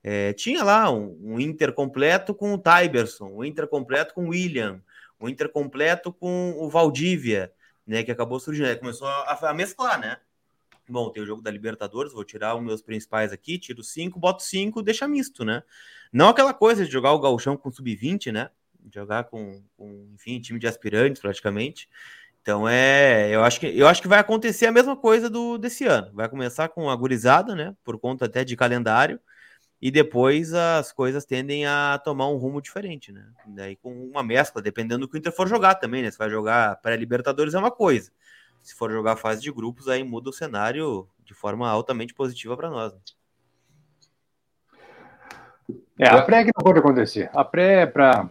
B: é, tinha lá um, um, Inter completo com o Tyberson, um Inter completo com o William, um Inter completo com o Valdívia, né? Que acabou surgindo. Começou a, a, mesclar, né? Bom, tem o jogo da Libertadores, vou tirar os meus principais aqui, tiro cinco, boto cinco, deixa misto, né? Não aquela coisa de jogar o gauchão com sub-20, né? Jogar com, com, enfim, time de aspirantes praticamente. Então é, eu acho que eu acho que vai acontecer a mesma coisa do desse ano. Vai começar com a gurizada, né? Por conta até de calendário e depois as coisas tendem a tomar um rumo diferente, né? Daí com uma mescla, dependendo do que o Inter for jogar também, né? Se vai jogar pré-Libertadores é uma coisa. Se for jogar fase de grupos, aí muda o cenário de forma altamente positiva para nós. Né?
C: É, a pré que não pode acontecer. A pré é para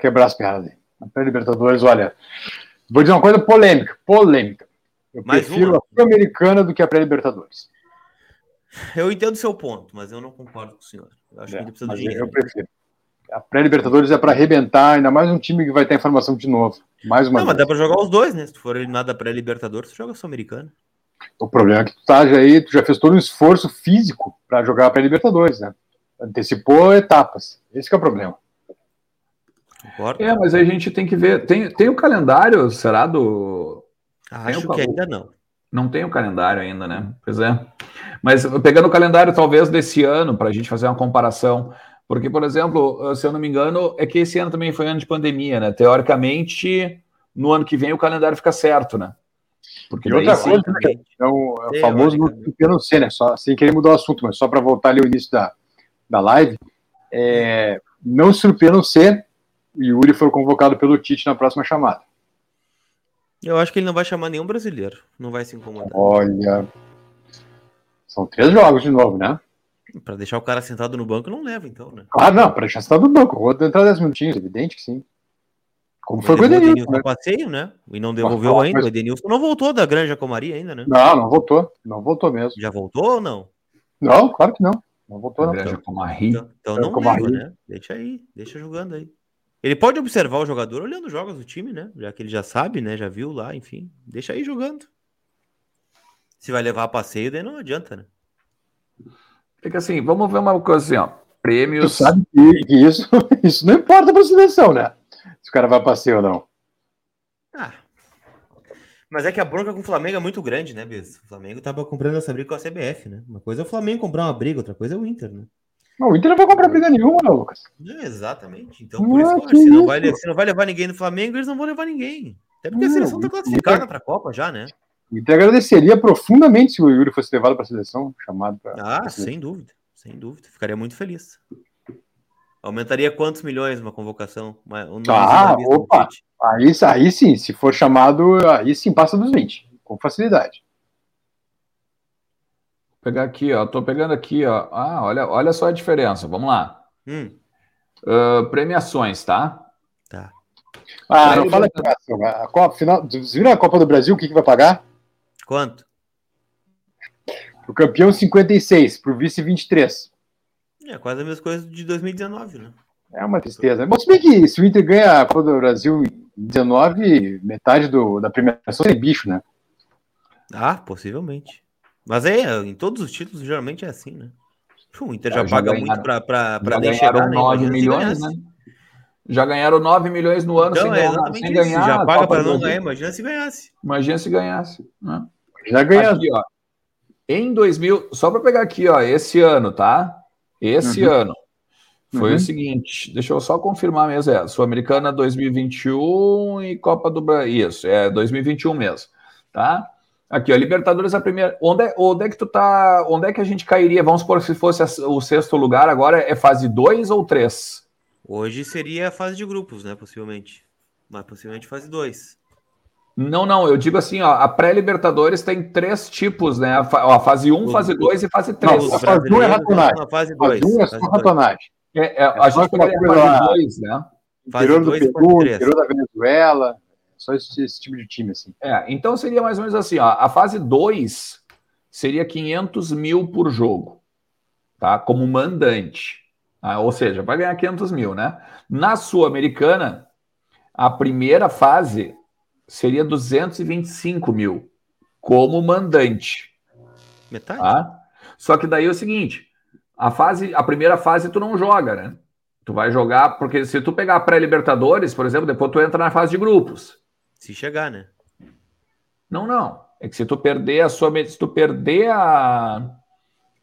C: quebrar as pernas. A pré-Libertadores, olha, vou dizer uma coisa polêmica, polêmica. Eu Mais prefiro uma. a Sul-Americana do que a pré-Libertadores.
B: Eu entendo o seu ponto, mas eu não concordo com o senhor. Eu acho é, que ele precisa do dinheiro.
C: Eu prefiro. A pré-Libertadores é para arrebentar, ainda mais um time que vai ter informação de novo. Mais uma
B: não,
C: vez.
B: mas dá para jogar os dois, né? Se tu for eliminado da pré-Libertadores, tu joga Sul-Americana.
C: O problema é que tu tá aí, tu já fez todo um esforço físico para jogar a pré-Libertadores, né? Antecipou etapas. Esse é o problema.
A: Concordo. É, mas a gente tem que ver. Tem, tem o calendário, será do.
B: Acho que ainda não.
A: Não tem o calendário ainda, né? Pois é. Mas pegando o calendário, talvez, desse ano, para a gente fazer uma comparação. Porque, por exemplo, se eu não me engano, é que esse ano também foi ano de pandemia, né? Teoricamente, no ano que vem o calendário fica certo, né?
C: Porque e outra coisa, né? é o, é o famoso no C, né? Só, sem querer mudar o assunto, mas só para voltar ali ao início da, da live, é, não surpreendam ser o Yuri for convocado pelo Tite na próxima chamada.
B: Eu acho que ele não vai chamar nenhum brasileiro. Não vai se incomodar.
C: Olha. São três jogos de novo, né?
B: Para deixar o cara sentado no banco, não leva, então, né?
C: Ah, não, para deixar sentado no banco. Vou entrar 10 minutinhos, evidente que sim.
B: Como foi com o Edenilson. Edenilson né? passeio, né? E não devolveu mas, ainda. Mas... O Edenilson não voltou da Granja Comaria ainda, né?
C: Não, não voltou. Não voltou mesmo.
B: Já voltou ou não?
C: Não, claro que não. Não voltou,
A: não. Granja Comaria.
B: Então, então não leva, né? Deixa aí, deixa jogando aí. Ele pode observar o jogador olhando os jogos do time, né? Já que ele já sabe, né? Já viu lá, enfim. Deixa aí jogando. Se vai levar a passeio, daí não adianta, né?
A: Fica assim, vamos ver uma coisa assim, ó. Prêmios.
C: Tu sabe que isso, isso não importa para a seleção, né? Se o cara vai a passeio ou não.
B: Ah. Mas é que a bronca com o Flamengo é muito grande, né, Bez? O Flamengo tava comprando essa briga com a CBF, né? Uma coisa é o Flamengo comprar uma briga, outra coisa é o Inter, né?
C: Não, o Inter não vai comprar briga nenhuma, não, Lucas.
B: É, exatamente. Então, por isso que, se, não vai, se não vai levar ninguém no Flamengo, eles não vão levar ninguém. Até porque não, a seleção está classificada para a Copa já, né?
C: O Inter agradeceria profundamente se o Yuri fosse levado para a seleção, chamado para.
B: Ah, sem dúvida, sem dúvida. Ficaria muito feliz. Aumentaria quantos milhões uma convocação?
C: Um ah, opa! Aí, aí sim, se for chamado, aí sim passa dos 20, com facilidade
A: pegar aqui, ó. Tô pegando aqui, ó. Ah, olha, olha só a diferença. Vamos lá. Hum. Uh, premiações, tá?
B: Tá.
C: Ah, não fala aqui, a Copa, final, vocês viram a Copa do Brasil? O que, que vai pagar?
B: Quanto?
C: O campeão 56, pro vice 23.
B: É quase a mesma coisa de 2019, né?
C: É uma tristeza. Mas se bem que se o Inter ganha a Copa do Brasil em 19, metade do, da premiação é bicho, né?
B: Ah, possivelmente. Mas é, em todos os títulos geralmente é assim, né? O Inter já, já paga ganharam, muito para
A: nem chegar. 9 né? milhões, né? Já ganharam 9 milhões no ano
B: então, sem, é ganhar, sem ganhar. Já paga para não ganhar, imagina se ganhasse.
A: Imagina se ganhasse. Né?
C: Já ganhasse. Aqui,
A: ó, em 2000, só para pegar aqui, ó, esse ano, tá? Esse uhum. ano. Foi uhum. o seguinte, deixa eu só confirmar mesmo, é Sul-Americana 2021 e Copa do Brasil, isso, é 2021 mesmo, tá? Aqui, ó, Libertadores a primeira. Onde é, onde é que tu tá. Onde é que a gente cairia? Vamos supor se fosse o sexto lugar, agora é fase 2 ou 3?
B: Hoje seria a fase de grupos, né? Possivelmente. Mas possivelmente fase 2.
A: Não, não, eu digo assim, ó, a pré-Libertadores tem três tipos, né? A, a fase 1, um, fase 2 e fase 3.
C: a fase 1 um é ratonagem.
B: A fase 2.
C: Fase 1 um é só ratonagem.
A: É, é, a é gente pegaria a fase 2, né?
C: Interior do Peru, interior da Venezuela. Só esse, esse, tipo de time, assim.
A: É, então seria mais ou menos assim, ó, a fase 2 seria 500 mil por jogo, tá? Como mandante. Ah, ou seja, vai ganhar 500 mil, né? Na Sul-Americana, a primeira fase seria 225 mil como mandante.
B: Metade?
A: Tá? Só que daí é o seguinte, a fase, a primeira fase tu não joga, né? Tu vai jogar, porque se tu pegar pré-libertadores, por exemplo, depois tu entra na fase de grupos.
B: Se chegar, né?
A: Não, não. É que se tu perder a sua. Se tu perder a.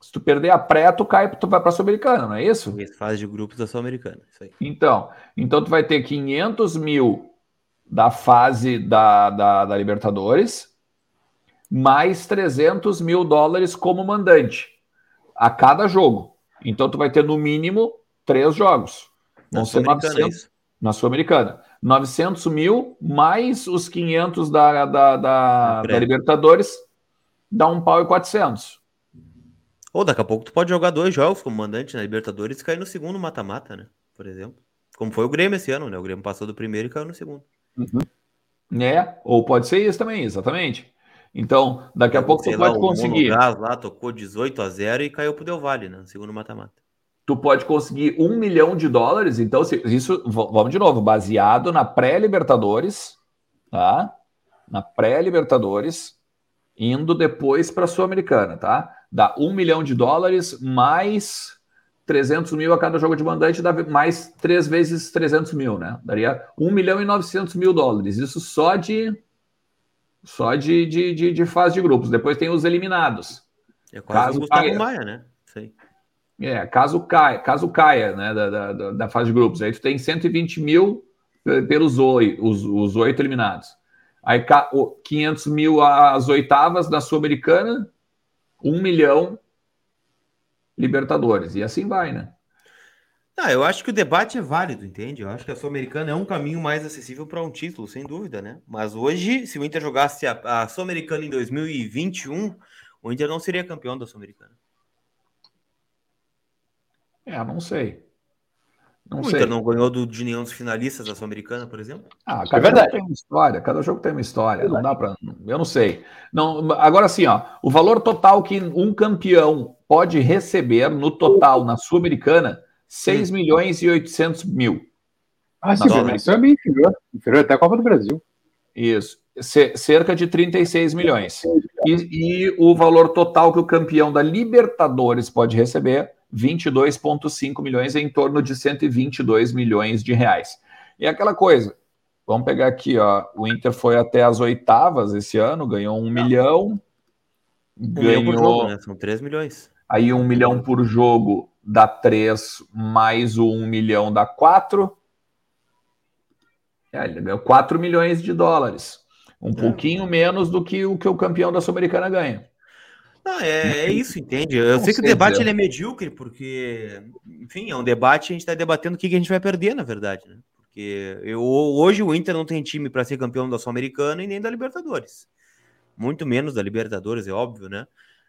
A: Se tu perder a pré, tu cai, tu vai para a Sul-Americana, não é isso?
B: Isso, fase de grupos da Sul-Americana.
A: Então, então tu vai ter 500 mil da fase da, da, da Libertadores, mais 300 mil dólares como mandante a cada jogo. Então tu vai ter no mínimo três jogos.
B: Na
A: Vão ser
B: Sul-Americana,
A: 900
B: isso.
A: na Sul-Americana. 900 mil mais os 500 da, da, da, da Libertadores, dá um pau e 400.
B: Ou daqui a pouco tu pode jogar dois jogos como mandante na Libertadores e cair no segundo mata-mata, né? Por exemplo. Como foi o Grêmio esse ano, né? O Grêmio passou do primeiro e caiu no segundo.
A: Né? Ou pode ser isso também, exatamente. Então, daqui a pouco tu
B: lá,
A: pode
B: o
A: conseguir.
B: Monogás lá tocou 18 a 0 e caiu pro Del Valle, né? No segundo mata-mata.
A: Tu pode conseguir um milhão de dólares. Então, se- isso, vamos de novo, baseado na pré-Libertadores, tá? Na pré-Libertadores, indo depois para a Sul-Americana, tá? Dá um milhão de dólares mais 300 mil a cada jogo de mandante, dá mais três vezes 300 mil, né? Daria um milhão e 900 mil dólares. Isso só de só de, de, de, de fase de grupos. Depois tem os eliminados.
B: É quase
A: Caso
B: o Gustavo
A: caia.
B: Maia, né? Isso aí.
A: É, caso caia, caso caia, né, da, da, da- fase de grupos. Aí tu tem 120 mil pe- pelos oito, os, oito eliminados. Aí ca- o 500 mil as oitavas da Sul-Americana, 1 milhão Libertadores. E assim vai, né?
B: Ah, eu acho que o debate é válido, entende? Eu acho que a Sul-Americana é um caminho mais acessível para um título, sem dúvida, né? Mas hoje, se o Inter jogasse a, a Sul-Americana em 2021, o Inter não seria campeão da Sul-Americana.
A: É, não sei. Não
B: O
A: sei.
B: Inter não ganhou do, de nenhum dos finalistas da Sul-Americana, por exemplo?
A: Ah,
C: é
A: cada
C: verdade.
A: jogo tem uma história, cada jogo tem uma história, não dá para, eu não sei. Não, agora sim, ó, o valor total que um campeão pode receber no total na Sul-Americana, 6 milhões e 800 mil.
C: Ah, sim, isso é bem inferior. Inferior até a Copa do Brasil.
A: Isso, Ce- cerca de 36 milhões. E, e o valor total que o campeão da Libertadores pode receber, 22,5 milhões, em torno de 122 milhões de reais. E aquela coisa, vamos pegar aqui, ó, o Inter foi até as oitavas esse ano, ganhou um milhão,
B: Um milhão
A: ganhou
B: jogo, né? São 3 milhões.
A: aí um milhão por jogo dá 3, mais o um milhão dá 4. É, ele ganhou 4 milhões de dólares. Um pouquinho menos do que o que o campeão da Sul-Americana ganha.
B: Não, é, é isso, entende? Eu
A: Não
B: sei que o debate ele é medíocre, porque, enfim, é um debate, a gente está debatendo o que, que a gente vai perder, na verdade, né? Porque eu, hoje o Inter não tem time para ser campeão da Sul-Americana e nem da Libertadores. Muito menos da Libertadores, é óbvio, né?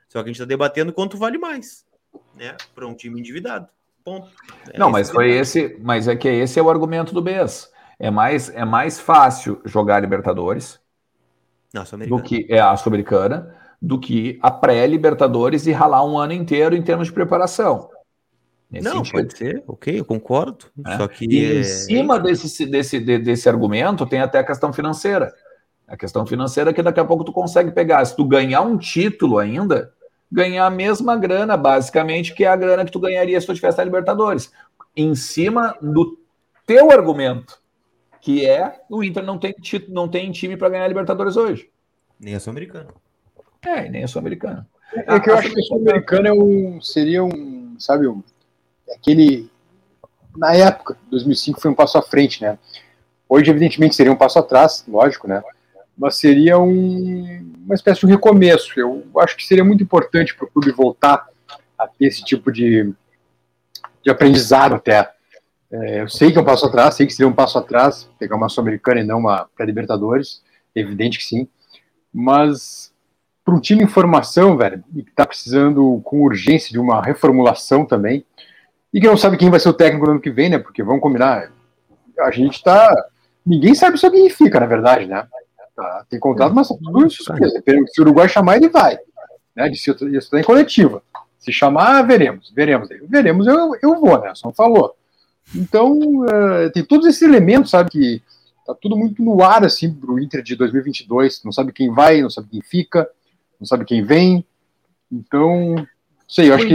B: Só que a gente está debatendo quanto vale mais, né? Para um time endividado. Ponto. É
A: Não, mas foi esse, mas é que esse é o argumento do BES. É mais, é mais fácil jogar Libertadores
B: Não,
A: do que é a Sul-Americana do que a pré-Libertadores e ralar um ano inteiro em termos de preparação. Nesse
B: Não,
A: sentido.
B: pode ser, ok, eu concordo.
A: É.
B: Só que.
A: E
B: é-
A: em cima desse, desse, de- desse argumento tem até a questão financeira. A questão financeira é que daqui a pouco tu consegue pegar. Se tu ganhar um título ainda, ganhar a mesma grana, basicamente, que é a grana que tu ganharia se tu tivesse na Libertadores. Em cima do teu argumento, que é o Inter não tem, título, não tem time para ganhar a Libertadores hoje.
B: Nem a Sul-Americana.
A: É, e nem a Sul-Americana.
C: É que eu acho que o Sul-Americano é um, seria um, sabe, um, aquele. Na época, 2005 foi um passo à frente, né? Hoje, evidentemente, seria um passo atrás, lógico, né? Mas seria um, uma espécie de um recomeço. Eu acho que seria muito importante para o clube voltar a ter esse tipo de, de aprendizado até. É, eu sei que é um passo atrás, sei que seria um passo atrás pegar uma Sul-Americana e não uma pré-Libertadores, evidente que sim. Mas para um time em formação, velho, e que está precisando com urgência de uma reformulação também, e que não sabe quem vai ser o técnico no ano que vem, né? Porque vamos combinar, a gente tá. Ninguém sabe o que significa, na verdade, né? Tá, tem contrato, mas tudo surpresa. Dependendo, Se o Uruguai chamar, ele vai. Né? Isso está em coletiva. Se chamar, veremos, veremos. Veremos, eu, eu vou, né? Só falou. Então, uh, tem todos esses elementos, sabe, que tá tudo muito no ar, assim, pro Inter de 2022. Não sabe quem vai, não sabe quem fica, não sabe quem vem. Então, não sei, eu acho que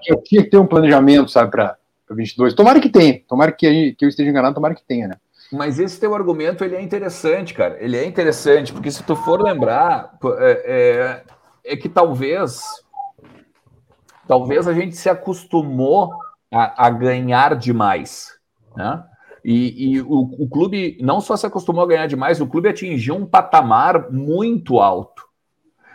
C: tinha, tinha que ter um planejamento, sabe, para 22. Tomara que tenha, tomara que, que eu esteja enganado, tomara que tenha, né?
A: Mas esse teu argumento ele é interessante, cara. Ele é interessante, porque se tu for lembrar, é, é, é que talvez talvez a gente se acostumou a, a ganhar demais, né? E, e o, o, clube não só se acostumou a ganhar demais, o clube atingiu um patamar muito alto.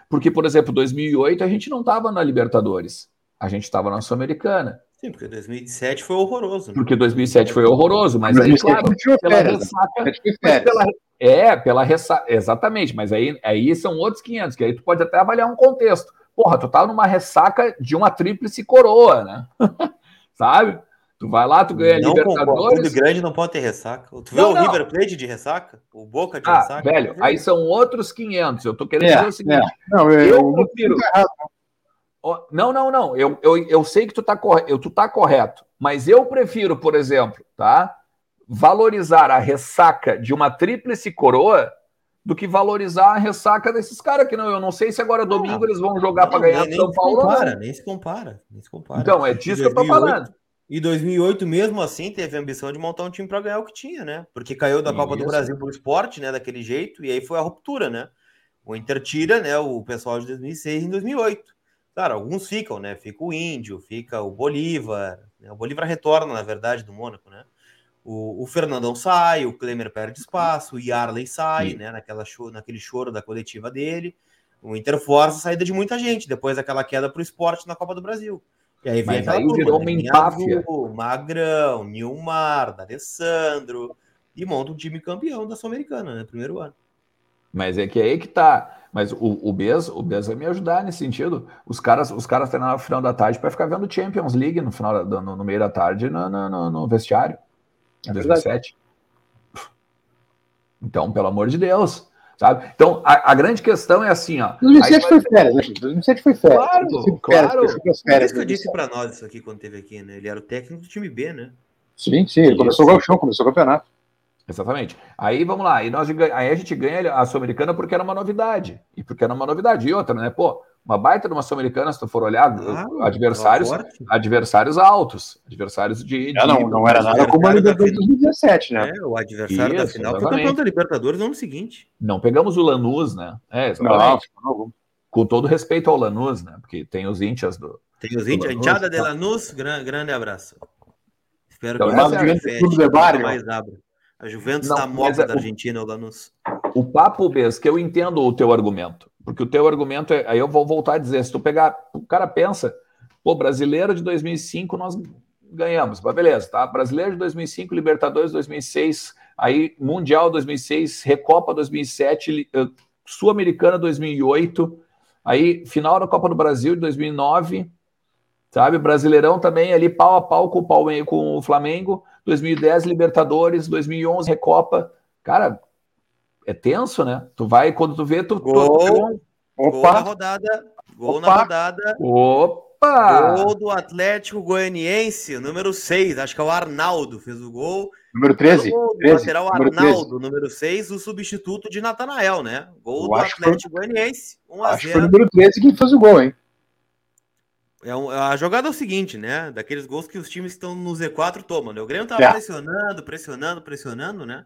A: Porque, por exemplo, 2008 a gente não estava na Libertadores, a gente estava na Sul-Americana.
B: Sim, porque 2007 foi horroroso. Né?
A: Porque 2007 foi horroroso, mas aí, claro, pela ressaca, mas pela, é, pela ressaca, exatamente, mas aí, aí são outros 500, que aí tu pode até avaliar um contexto. Porra, tu tá numa ressaca de uma tríplice coroa, né? Sabe? Tu vai lá, tu ganha
B: não
A: Libertadores.
B: Concordo, grande não pode ter ressaca. Tu vê não, o não. River Plate de ressaca? O Boca de
A: ah,
B: ressaca?
A: Velho, aí são outros 500. Eu tô querendo é, dizer o seguinte. É.
C: Não, eu, eu prefiro.
A: Não, não, não. Eu, eu, eu sei que tu tá, corre... eu, tu tá correto. Mas eu prefiro, por exemplo, tá? Valorizar a ressaca de uma tríplice coroa do que valorizar a ressaca desses caras que não. Eu não sei se agora domingo eles vão jogar para ganhar
B: nem, São Paulo. Compara, nem se compara, nem se compara.
A: Então, é disso 2008, que eu tô falando.
B: E 2008, mesmo assim, teve a ambição de montar um time para ganhar o que tinha, né? Porque caiu da Copa Isso. do Brasil por esporte, né? Daquele jeito, e aí foi a ruptura, né? O Inter tira, né? O pessoal de 2006 em 2008. Claro, alguns ficam, né? Fica o Índio, fica o Bolívar. Né? O Bolívar retorna, na verdade, do Mônaco, né? O, o Fernandão sai, o Klemer perde espaço, o Yarley sai, Sim. né? Naquela naquele choro da coletiva dele. O Inter força a saída de muita gente, depois daquela queda para o esporte na Copa do Brasil.
A: E aí vem Mas aí turma, virou uma empáfia.
B: Magrão, Nilmar, D'Alessandro, e monta um time campeão da Sul-Americana, né? Primeiro ano.
A: Mas é que é aí que tá. Mas o, o Bez, o Bez vai me ajudar nesse sentido. Os caras, os caras treinaram no final da tarde para ficar vendo Champions League no final no, no meio da tarde no, no, no vestiário. Em 2007. Então, pelo amor de Deus. Sabe? Então, a, a, grande questão é assim, ó.
C: 2007 foi férias, né? 2007 foi férias.
A: Claro, férias, claro.
B: Férias, férias, isso que eu disse para nós isso aqui quando teve aqui, né? Ele era o técnico do time B, né?
C: Sim, sim, ele começou o Galchão, começou o campeonato.
A: Exatamente. Aí vamos lá, aí, nós, aí a gente ganha a Sul-Americana porque era uma novidade. E porque era uma novidade. E outra, né? Pô, uma baita de uma Sul-Americana, se tu for olhar, ah, adversários, adversários altos, adversários de. de
C: não, não era nada como a Libertadores 2017, né?
B: É, o adversário Isso, da final exatamente. foi campeão da Libertadores no ano seguinte.
A: Não pegamos o Lanús, né? É, exatamente. Não, não. Com todo respeito ao Lanús, né? Porque tem os índias do.
B: Tem os índias, a enteada de Lanús, grande, grande abraço.
C: Espero então, que mais,
B: mais abra. A Juventus está morta é, da Argentina, o Lanús.
A: O papo, Bes, que eu entendo o teu argumento. Porque o teu argumento é. Aí eu vou voltar a dizer: se tu pegar. O cara pensa, pô, brasileiro de 2005 nós ganhamos. Mas beleza, tá? Brasileiro de 2005, Libertadores 2006, aí Mundial 2006, Recopa 2007, eh, Sul-Americana 2008, aí final da Copa do Brasil de 2009, sabe? Brasileirão também ali pau a pau com o, com o Flamengo. 2010 Libertadores, 2011 Recopa. Cara, é tenso, né? Tu vai, quando tu vê, tu.
B: Gol, tu... Gol na rodada. Gol Opa. na rodada.
A: Opa!
B: Gol do Atlético Goianiense, número 6. Acho que é o Arnaldo fez o gol.
C: Número 13.
B: Gol do 13 lateral número Arnaldo, 13. número 6, o substituto de Natanael, né? Gol Eu do Atlético foi... Goianiense. 1 a
C: acho 0. que foi o número 13 que fez o gol, hein?
B: É um, a jogada é o seguinte, né? Daqueles gols que os times que estão no Z4 tomam, né? O Grêmio tava é. pressionando, pressionando, pressionando, né?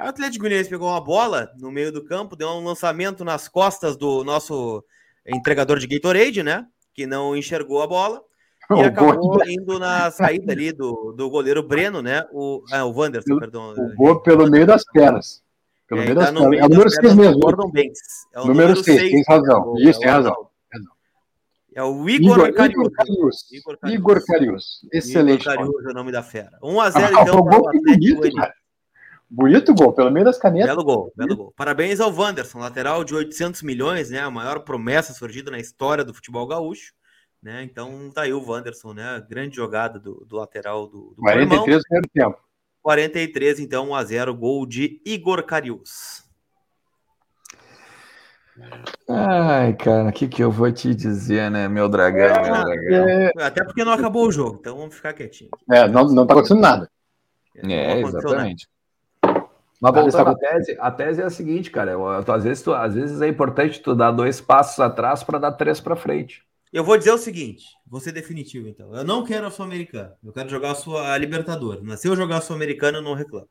B: Aí o Atlético Goianiense pegou uma bola no meio do campo, deu um lançamento nas costas do nosso entregador de Gatorade, né? Que não enxergou a bola. E acabou indo na saída ali do, do goleiro Breno, né? O, ah, o Wanderson,
C: pelo,
B: perdão.
C: O gol pelo meio das pernas. Pelo é, meio das tá pernas. É o número 6 mesmo. Gordon Banks. É o número 6, tem razão. Isso, tem razão.
B: É o Igor, Igor
C: Carius. Igor Carius. Igor Carius. Excelente.
B: Igor Carius é o nome da fera. 1x0 ah, então para o
C: Atlético bonito, bonito gol, pelo meio das canetas.
B: Belo gol, belo gol. Parabéns ao Wanderson, lateral de 800 milhões, né? A maior promessa surgida na história do futebol gaúcho. Né? Então tá aí o Wanderson, né? Grande jogada do, do lateral do, do
C: 43 no tempo.
B: 43, então 1 a 0 gol de Igor Carius.
A: Ai, cara, o que, que eu vou te dizer, né, meu dragão, é, meu dragão.
B: É... Até porque não acabou o jogo, então vamos ficar quietinho.
C: É, não, não tá acontecendo nada.
A: É, exatamente. Mas voltando à tese, a tese é a seguinte, cara. Eu, às, vezes tu, às vezes é importante tu dar dois passos atrás para dar três para frente.
B: Eu vou dizer o seguinte, vou ser definitivo então. Eu não quero a Sul-Americana. Eu quero jogar a sua a Libertadores. Mas se eu jogar a Sul-Americana, eu não reclamo.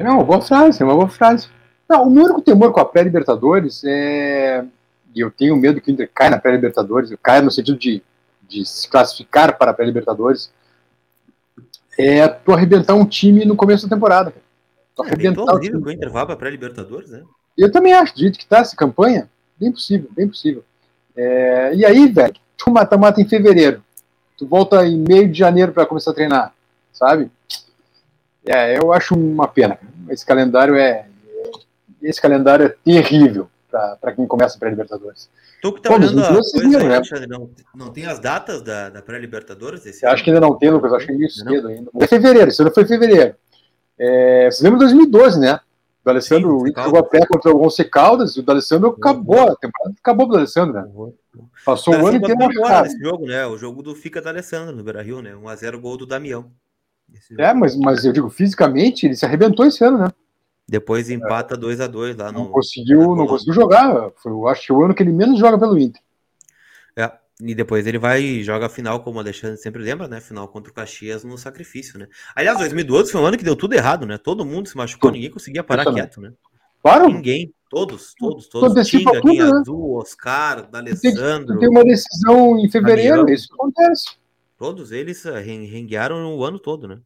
C: Não, boa frase, é uma boa frase. Não, o meu único temor com a pré-Libertadores é. E eu tenho medo que o Inter caia na pré-Libertadores, caia no sentido de, de se classificar para a pré-Libertadores, é tu arrebentar um time no começo da temporada.
B: Tu é arrebentar bem plausível que o Inter vá para a pré-Libertadores, né?
C: Eu também acho, do jeito que tá essa campanha, bem possível, bem possível. É, e aí, velho, tu mata-mata em fevereiro. Tu volta em meio de janeiro para começar a treinar, sabe? É, eu acho uma pena. Esse calendário é esse calendário é terrível para quem começa pré-libertadores.
B: Tu que tá Pô, olhando a coisa aí, né? Alexandre, não, não tem as datas da, da pré-libertadores?
C: Acho que ainda não tem, Lucas. Acho que é meio cedo ainda. É fevereiro, isso não foi fevereiro. É, você lembra de 2012, né? O Alessandro Sim, jogou a pé contra o Gonçalves Caldas e o D'Alessandro acabou, a temporada acabou pro Alessandro, né? Passou o, ano inteiro
B: machucado. Nesse jogo, né? O jogo do Fica do Alessandro no Beira-Rio, né? 1x0 gol do Damião.
C: É, mas, mas eu digo, fisicamente, ele se arrebentou esse ano, né?
B: Depois empata 2 a 2 lá no.
C: Não conseguiu, não conseguiu jogar. Foi, acho que o ano que ele menos joga pelo Inter.
B: É, e depois ele vai e joga a final, como o Alexandre sempre lembra, né? Final contra o Caxias no sacrifício, né? Aliás, 2012 foi um ano que deu tudo errado, né? Todo mundo se machucou, ninguém conseguia parar quieto, né?
C: Claro.
B: Ninguém, todos, todos, todos. Tinga, tudo, né? Azul, Oscar, D'Alessandro.
C: Tem uma decisão em fevereiro, Daniel, isso acontece.
B: Todos eles eh, renguearam o ano todo, né?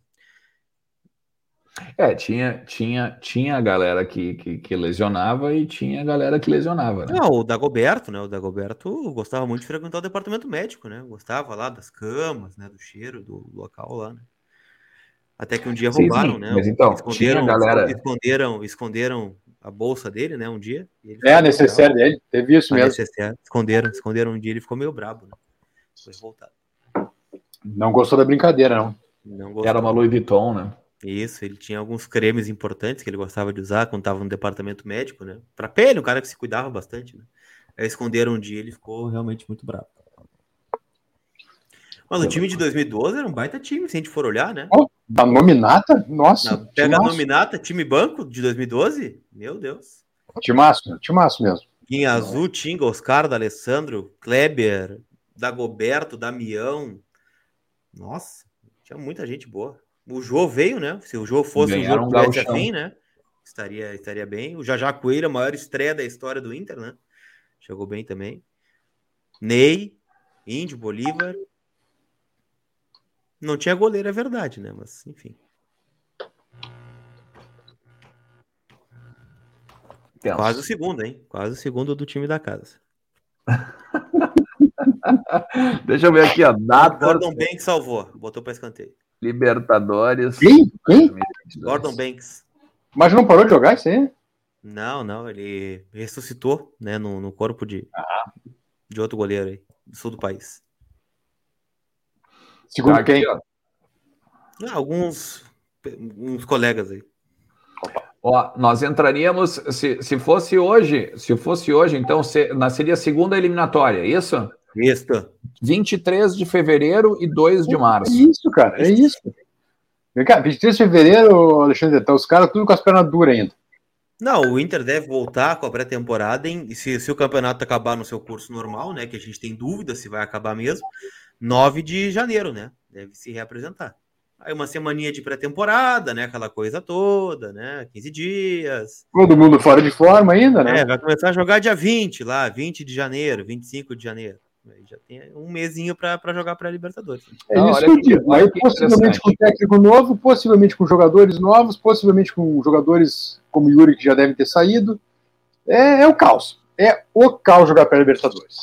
A: É, tinha, tinha, tinha a galera que, que, que, lesionava e tinha a galera que lesionava.
B: Né? Não, o Dagoberto, né? O Dagoberto gostava muito de frequentar o departamento médico, né? Gostava lá das camas, né? Do cheiro do local lá, né? Até que um dia roubaram, sim, sim. né?
A: Mas então, esconderam, galera...
B: esconderam, esconderam a bolsa dele, né? Um dia.
C: é, a necessária dele, teve isso mesmo.
B: Esconderam, esconderam um dia, ele ficou meio brabo, né? Foi voltado.
C: Não gostou da brincadeira, não.
A: não Era uma Louis Vuitton, né?
B: Isso, ele tinha alguns cremes importantes que ele gostava de usar quando estava no departamento médico, né? Para pele, um cara que se cuidava bastante, né? Aí esconderam um dia ele ficou realmente muito bravo. Mas o time de 2012 era um baita time, se a gente for olhar, né?
C: Oh, da nominata? Nossa. Na,
B: pega a nominata, time banco de 2012? Meu Deus.
C: Timaço, timaço mesmo.
B: Em azul, Tinga, Oscar, da Alessandro, Kleber, Dagoberto, Damião. Nossa, tinha muita gente boa. O Jô veio, né? Se o Jô fosse Ganharam um jogo um assim, né? Estaria, estaria bem. O Jajá Coelho, a maior estreia da história do Inter, né? Chegou bem também. Ney, Índio, Bolívar. Não tinha goleiro, é verdade, né? Mas, enfim. Quase o segundo, hein? Quase o segundo do time da casa.
A: Deixa eu ver aqui, ó.
B: Data... Gordon Banks salvou, botou para escanteio.
A: Libertadores.
C: Quem? Quem?
B: Gordon Banks.
C: Mas não parou de jogar isso aí?
B: Não, não, ele ressuscitou, né, no, no corpo de, ah. de outro goleiro aí, do sul do país.
C: Segundo tá quem?
B: Ah, alguns uns colegas aí.
A: Ó, nós entraríamos, se, se fosse hoje, se fosse hoje, então se, seria a segunda eliminatória, isso?
B: Isso.
A: 23 de fevereiro e 2 de março. É
C: isso, cara, é isso. Vem cá, 23 de fevereiro, Alexandre, tá os caras tudo com as pernas duras ainda.
B: Não, o Inter deve voltar com a pré-temporada e se, se o campeonato acabar no seu curso normal, né? Que a gente tem dúvida se vai acabar mesmo, 9 de janeiro, né? Deve se reapresentar. Aí uma semaninha de pré-temporada, né? Aquela coisa toda, né? 15 dias.
C: Todo mundo fora de forma ainda, né?
B: É, vai começar a jogar dia 20 lá, 20 de janeiro, 25 de janeiro. Aí já tem um mesinho para jogar para a Libertadores.
C: É ah, isso que eu digo. Aí, possivelmente com técnico novo, possivelmente com jogadores novos, possivelmente com jogadores como Yuri, que já devem ter saído. É, é o caos. É o caos jogar para a Libertadores.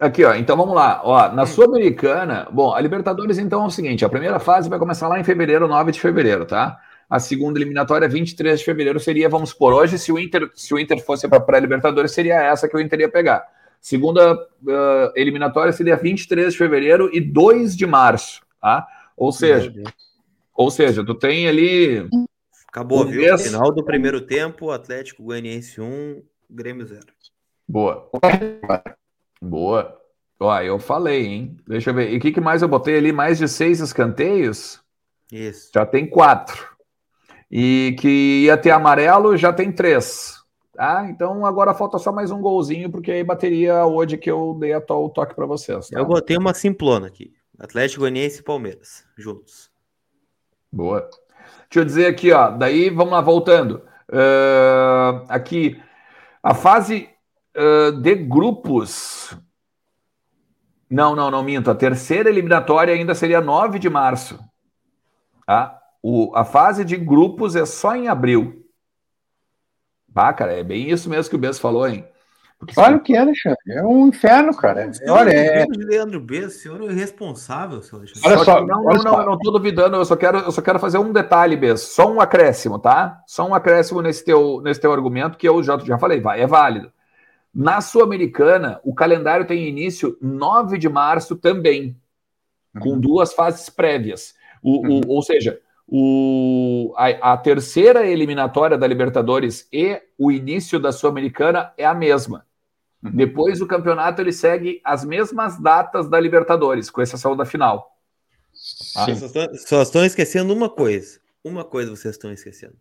A: Aqui, ó. Então vamos lá. Ó, na hum. Sul-Americana, bom, a Libertadores então é o seguinte: a primeira fase vai começar lá em fevereiro, 9 de fevereiro, tá? A segunda eliminatória, 23 de fevereiro, seria, vamos por hoje, se o Inter, se o Inter fosse para pré-Libertadores, seria essa que o Inter ia pegar. Segunda uh, eliminatória seria 23 de fevereiro e 2 de março, tá? Ou seja, ou seja, tu tem ali.
B: Acabou, um viu? Mês... Final do primeiro tempo, Atlético Goianiense 1, Grêmio 0.
A: Boa. Boa. Ó, eu falei, hein? Deixa eu ver. E o que, que mais eu botei ali? Mais de seis escanteios?
B: Isso.
A: Já tem quatro. E que ia ter amarelo, já tem três. Tá? Então agora falta só mais um golzinho, porque aí bateria hoje que eu dei a o toque para vocês. Tá?
B: Eu botei uma simplona aqui. Atlético Goianiense e Palmeiras, juntos.
A: Boa. Deixa eu dizer aqui, ó. Daí, vamos lá, voltando. Uh, aqui, a fase uh, de grupos. Não, não, não minto. A terceira eliminatória ainda seria 9 de março. Tá? O, a fase de grupos é só em abril. Ah, cara, é bem isso mesmo que o Bess falou, hein?
C: Claro que é, Alexandre. É um inferno, cara. Olha, é.
B: Leandro B, o senhor é irresponsável,
A: senhor Alexandre. Olha só, não, não, não, não tô duvidando, eu só quero, eu só quero fazer um detalhe, B, só um acréscimo, tá? Só um acréscimo nesse teu, nesse teu argumento que eu já, já falei, vai, é válido. Na Sul-Americana, o calendário tem início 9 de março também, uhum. com duas fases prévias. O, uhum. o, ou seja, o, a, a, terceira eliminatória da Libertadores e o início da Sul-Americana é a mesma. Uhum. Depois o campeonato ele segue as mesmas datas da Libertadores, com exceção da final.
B: Ah. Só, estão, só, estão, esquecendo uma coisa. Uma coisa vocês estão esquecendo.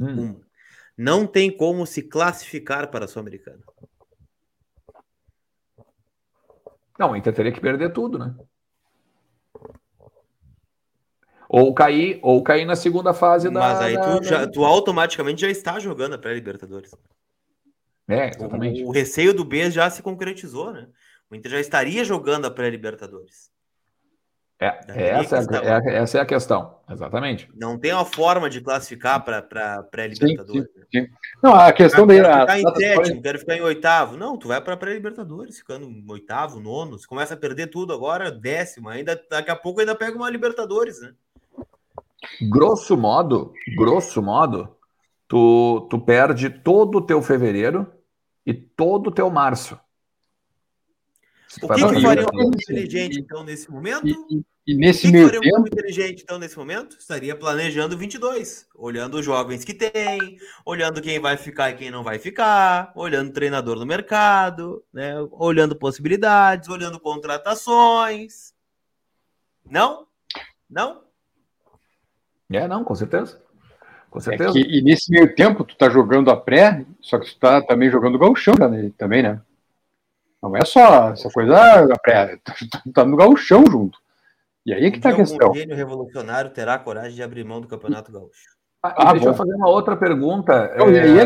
B: Hum. Uma. Não tem como se classificar para a Sul-Americana.
A: Não, o Inter teria que perder tudo, né? Ou cair, ou cair na segunda fase
B: da. Mas aí tu, já, tu automaticamente já está jogando a pré-Libertadores.
A: É, exatamente.
B: O, o, receio do B já se concretizou, né? O Inter já estaria jogando a pré-Libertadores.
A: É, essa, é, é, essa é a questão, exatamente.
B: Não tem uma forma de classificar para pré-Libertadores.
C: Não, a questão daí.
B: Quero ficar em sétimo, quero ficar em oitavo. Não, tu vai para pré-Libertadores, ficando em oitavo, nono. Você começa a perder tudo agora, décimo. Ainda, daqui a pouco ainda pega uma Libertadores, né?
A: Grosso modo, grosso modo, tu, tu perde todo o teu fevereiro e todo o teu março.
B: O que, que faria um clube inteligente, então, nesse momento? E,
C: e, e nesse o que, que faria
B: um clube inteligente, então, nesse momento? Estaria planejando 22, olhando os jovens que tem, olhando quem vai ficar e quem não vai ficar, olhando o treinador no mercado, né? olhando possibilidades, olhando contratações. Não? Não?
A: É, não, com certeza. Com
C: é certeza. É que, e nesse meio tempo, tu tá jogando a pré, só que tu tá também jogando o gauchão né, também, né? Não é só essa coisa da ah, pré, tu tá, tá no gauchão junto. E aí é que tá a questão. O
B: gênio revolucionário terá coragem de abrir mão do Campeonato Gaúcho.
A: Ah, ah deixa bom. eu fazer uma outra pergunta.
C: Não, é... Aí,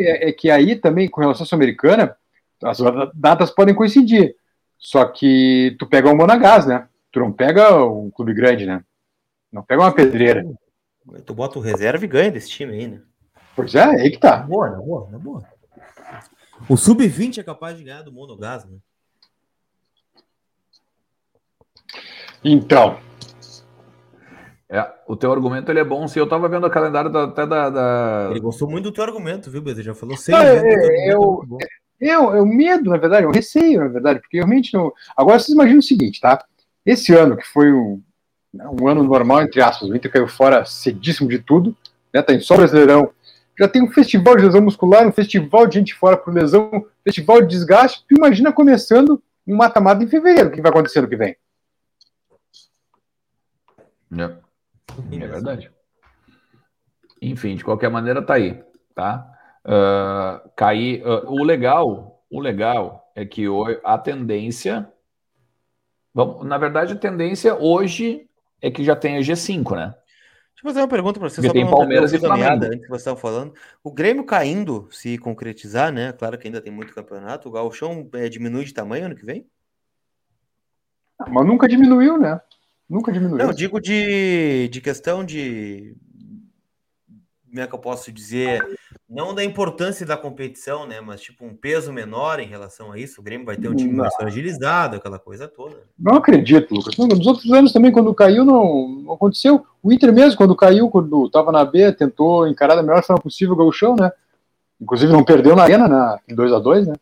C: é, é que aí também, com relação à Sul-Americana, as datas podem coincidir. Só que tu pega o Monagás, né? Tu não pega um clube grande, né? Não pega uma pedreira.
B: Tu bota o reserva e ganha desse time aí, né?
C: Pois é, aí que tá.
B: boa, na boa, na boa. O sub-20 é capaz de ganhar do Monogás, né?
C: Então.
A: É, o teu argumento ele é bom. Se eu tava vendo o calendário da, até da, da,
B: Ele gostou muito do teu argumento, viu, Beza? Já falou
C: seis é, é, eu, é, é, o medo, na verdade, o receio, na verdade, porque realmente não. Agora vocês imaginam o seguinte, tá? Esse ano, que foi um, um ano normal, entre aspas, o Inter caiu fora cedíssimo de tudo, né? Tá em só brasileirão. Já tem um festival de lesão muscular, um festival de gente fora por lesão, um festival de desgaste. Tu imagina começando um mata-mata em fevereiro, o que vai acontecer no que vem?
A: É. é verdade. Enfim, de qualquer maneira, tá aí, tá? Uh, cair. Uh, o legal, o legal é que a tendência, na verdade, a tendência hoje é que já tem a G5, né?
B: Deixa eu fazer uma pergunta para você.
A: Tem Palmeiras e Flamengo.
B: Antes que você estava falando. O Grêmio caindo, se concretizar, né? Claro que ainda tem muito campeonato. O Galchão é, diminui de tamanho ano que vem?
C: Mas nunca diminuiu, né? Nunca diminuiu.
B: Não, digo de, de questão de. Como é que eu posso dizer? Não da importância da competição, né? Mas tipo um peso menor em relação a isso. O Grêmio vai ter um time não. mais fragilizado, aquela coisa toda.
C: Não acredito, Lucas. Não, nos outros anos também, quando caiu, não, não, aconteceu. O Inter mesmo, quando caiu, quando estava na B, tentou encarar da melhor forma possível o Gauchão, né? Inclusive não perdeu na arena, né? 2x2, né?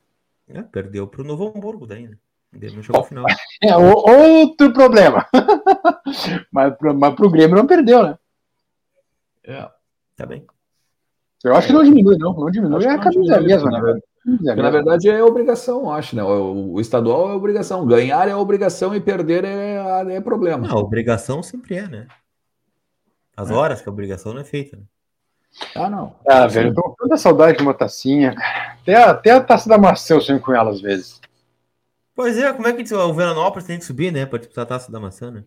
B: É, perdeu para o Novo Hamburgo daí, né? Não chegou final.
C: É outro problema. mas, mas para o Grêmio não perdeu, né?
B: É, tá bem.
C: Eu acho que não diminui, não. Não diminui. É a camisa mesmo, né?
A: Porque, na verdade é obrigação, acho, né? O, o, estadual é obrigação. Ganhar é obrigação e perder é, é problema.
B: Não, a obrigação sempre é, né? As é. horas que a obrigação não é feita, né?
C: Ah, não. Ah, velho, eu tô com tanta saudade de uma tacinha, Até a, até a taça da maçã eu sonho com ela às vezes.
B: Pois é, como é que o Veranópolis tem que subir, né? Pra disputar a taça da maçã, né?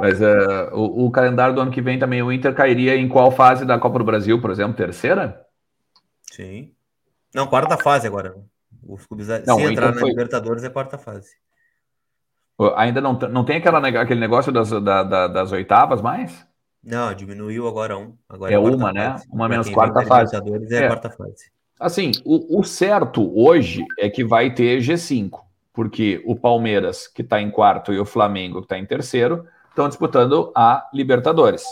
A: Mas uh, o, o, calendário do ano que vem também, o Inter cairia em qual fase da Copa do Brasil, por exemplo? Terceira?
B: Sim. Não, quarta fase agora. Os clubes, não, se entrar na foi... Libertadores, é quarta fase.
A: Ainda não, não tem aquela, aquele negócio das, da, da, das oitavas mais?
B: Não, diminuiu agora um. Agora
A: é, é uma, né? Fase. Uma menos quarta fase.
B: Libertadores é, é quarta fase.
A: Assim, o, o certo hoje é que vai ter G5, porque o Palmeiras, que está em quarto, e o Flamengo, que está em terceiro, estão disputando a Libertadores,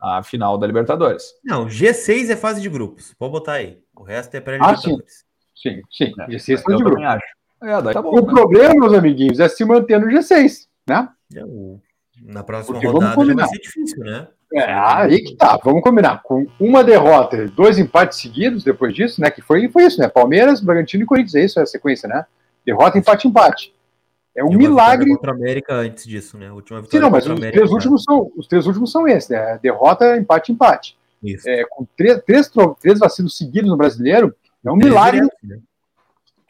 A: a final da Libertadores.
B: Não, G6 é fase de grupos. Pode botar aí. O resto é pré-Libertadores.
C: Ah, sim, sim. sim.
A: É,
C: G6
A: eu
C: de
A: também
C: grupo.
A: acho. É, daí tá bom,
C: O
A: né?
C: problema, meus amiguinhos, é se manter no G6, né?
B: É, Na próxima
C: Porque vamos
B: rodada vai ser difícil, né?
C: É, aí que tá, vamos combinar. Com uma derrota e dois empates seguidos depois disso, né? Que foi, foi isso, né? Palmeiras, Bragantino e Corinthians, é isso, é a sequência, né? Derrota, empate, empate. É um milagre.
B: vitória Contra a América antes disso, né? A última
C: Sim,
B: vitória
C: não, mas
B: contra a
C: os
B: América.
C: três, últimos são, os três últimos são esses, né? Derrota, empate, empate.
B: Isso.
C: É, com três, três, três vacilos seguidos no brasileiro, é um
B: Três
C: milagre.
B: diretos, né?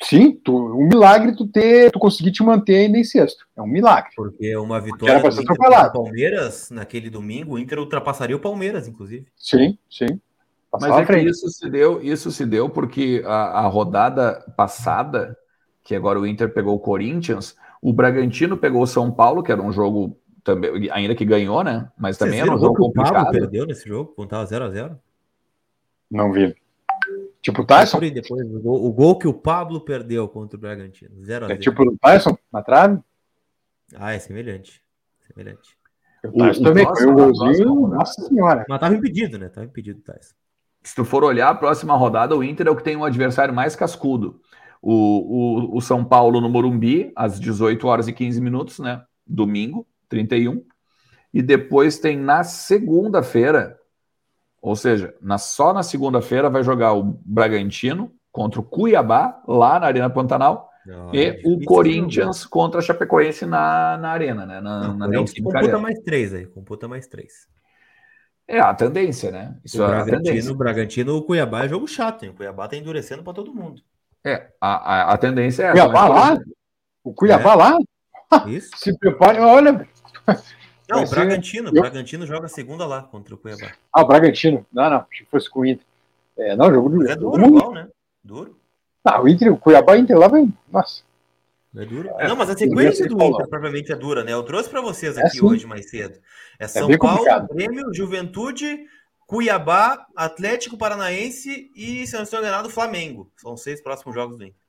C: Sim, tu, um milagre tu ter, tu conseguir te manter ainda em sexto. É um milagre.
B: Porque uma
C: era
B: vitória
C: pra
B: do Inter Palmeiras naquele domingo, o Inter ultrapassaria o Palmeiras, inclusive.
C: Sim, sim.
A: Mas é que isso se deu, isso se deu porque a, a rodada passada, que agora o Inter pegou o Corinthians, o Bragantino pegou o São Paulo, que era um jogo também, ainda que ganhou, né? Mas também
B: Vocês
A: era um
B: o
A: jogo
B: que o Pablo
A: complicado.
B: perdeu nesse jogo, quando tava 0x0?
C: Não vi. Tipo o Tyson?
B: Depois o gol, o gol que o Pablo perdeu contra o Bragantino. 0x0.
C: É tipo o Tyson na trave?
B: Ah, é semelhante. Semelhante.
C: O
A: O-
C: Tyson
A: o
C: também foi um
A: a
C: golzinho. Nossa senhora.
B: Mas tava impedido, né? Tava impedido, Tyson.
A: Se tu for olhar a próxima rodada, o Inter é o que tem um adversário mais cascudo. O, o, o São Paulo no Morumbi, às 18 horas e 15 minutos, né? Domingo, 31. E depois tem na segunda-feira, ou seja, na, só na segunda-feira vai jogar o Bragantino contra o Cuiabá, lá na Arena Pantanal,
B: Não,
A: e
B: é
A: o Corinthians contra a Chapecoense na, na Arena, né? Na,
B: Não,
A: na
B: computa
A: Arena.
B: mais três aí, computa mais três.
A: É a tendência, né? Isso
B: o
A: é a
B: Bragantino,
A: tendência.
B: o Bragantino, o Cuiabá é jogo chato, hein? O Cuiabá tá endurecendo pra todo mundo.
A: É, a, a, a tendência é.
C: Cuiabá
A: mas-
C: lá? O Cuiabá
B: É.
C: lá?
B: Isso?
C: Se prepare, olha.
B: Não,
C: Vai
B: o
C: ser-
B: Bragantino, o Bragantino joga a segunda lá contra o Cuiabá.
C: Ah, o Bragantino. Não, não. Que fosse com o Inter. É, não, jogo
B: Mas é duro igual, né? Duro.
C: Ah, o Inter, o Cuiabá Inter lá vai. Nossa.
B: É duro.
C: É,
B: não, mas a sequência do. Inter propriamente é dura, né? Eu trouxe pra vocês
C: É
B: aqui
C: sim.
B: hoje mais cedo. É São
C: bem
B: Paulo,
C: complicado.
B: Grêmio, Juventude, Cuiabá, Atlético Paranaense e, se não estou enganado, Flamengo. São os seis próximos jogos do Inter.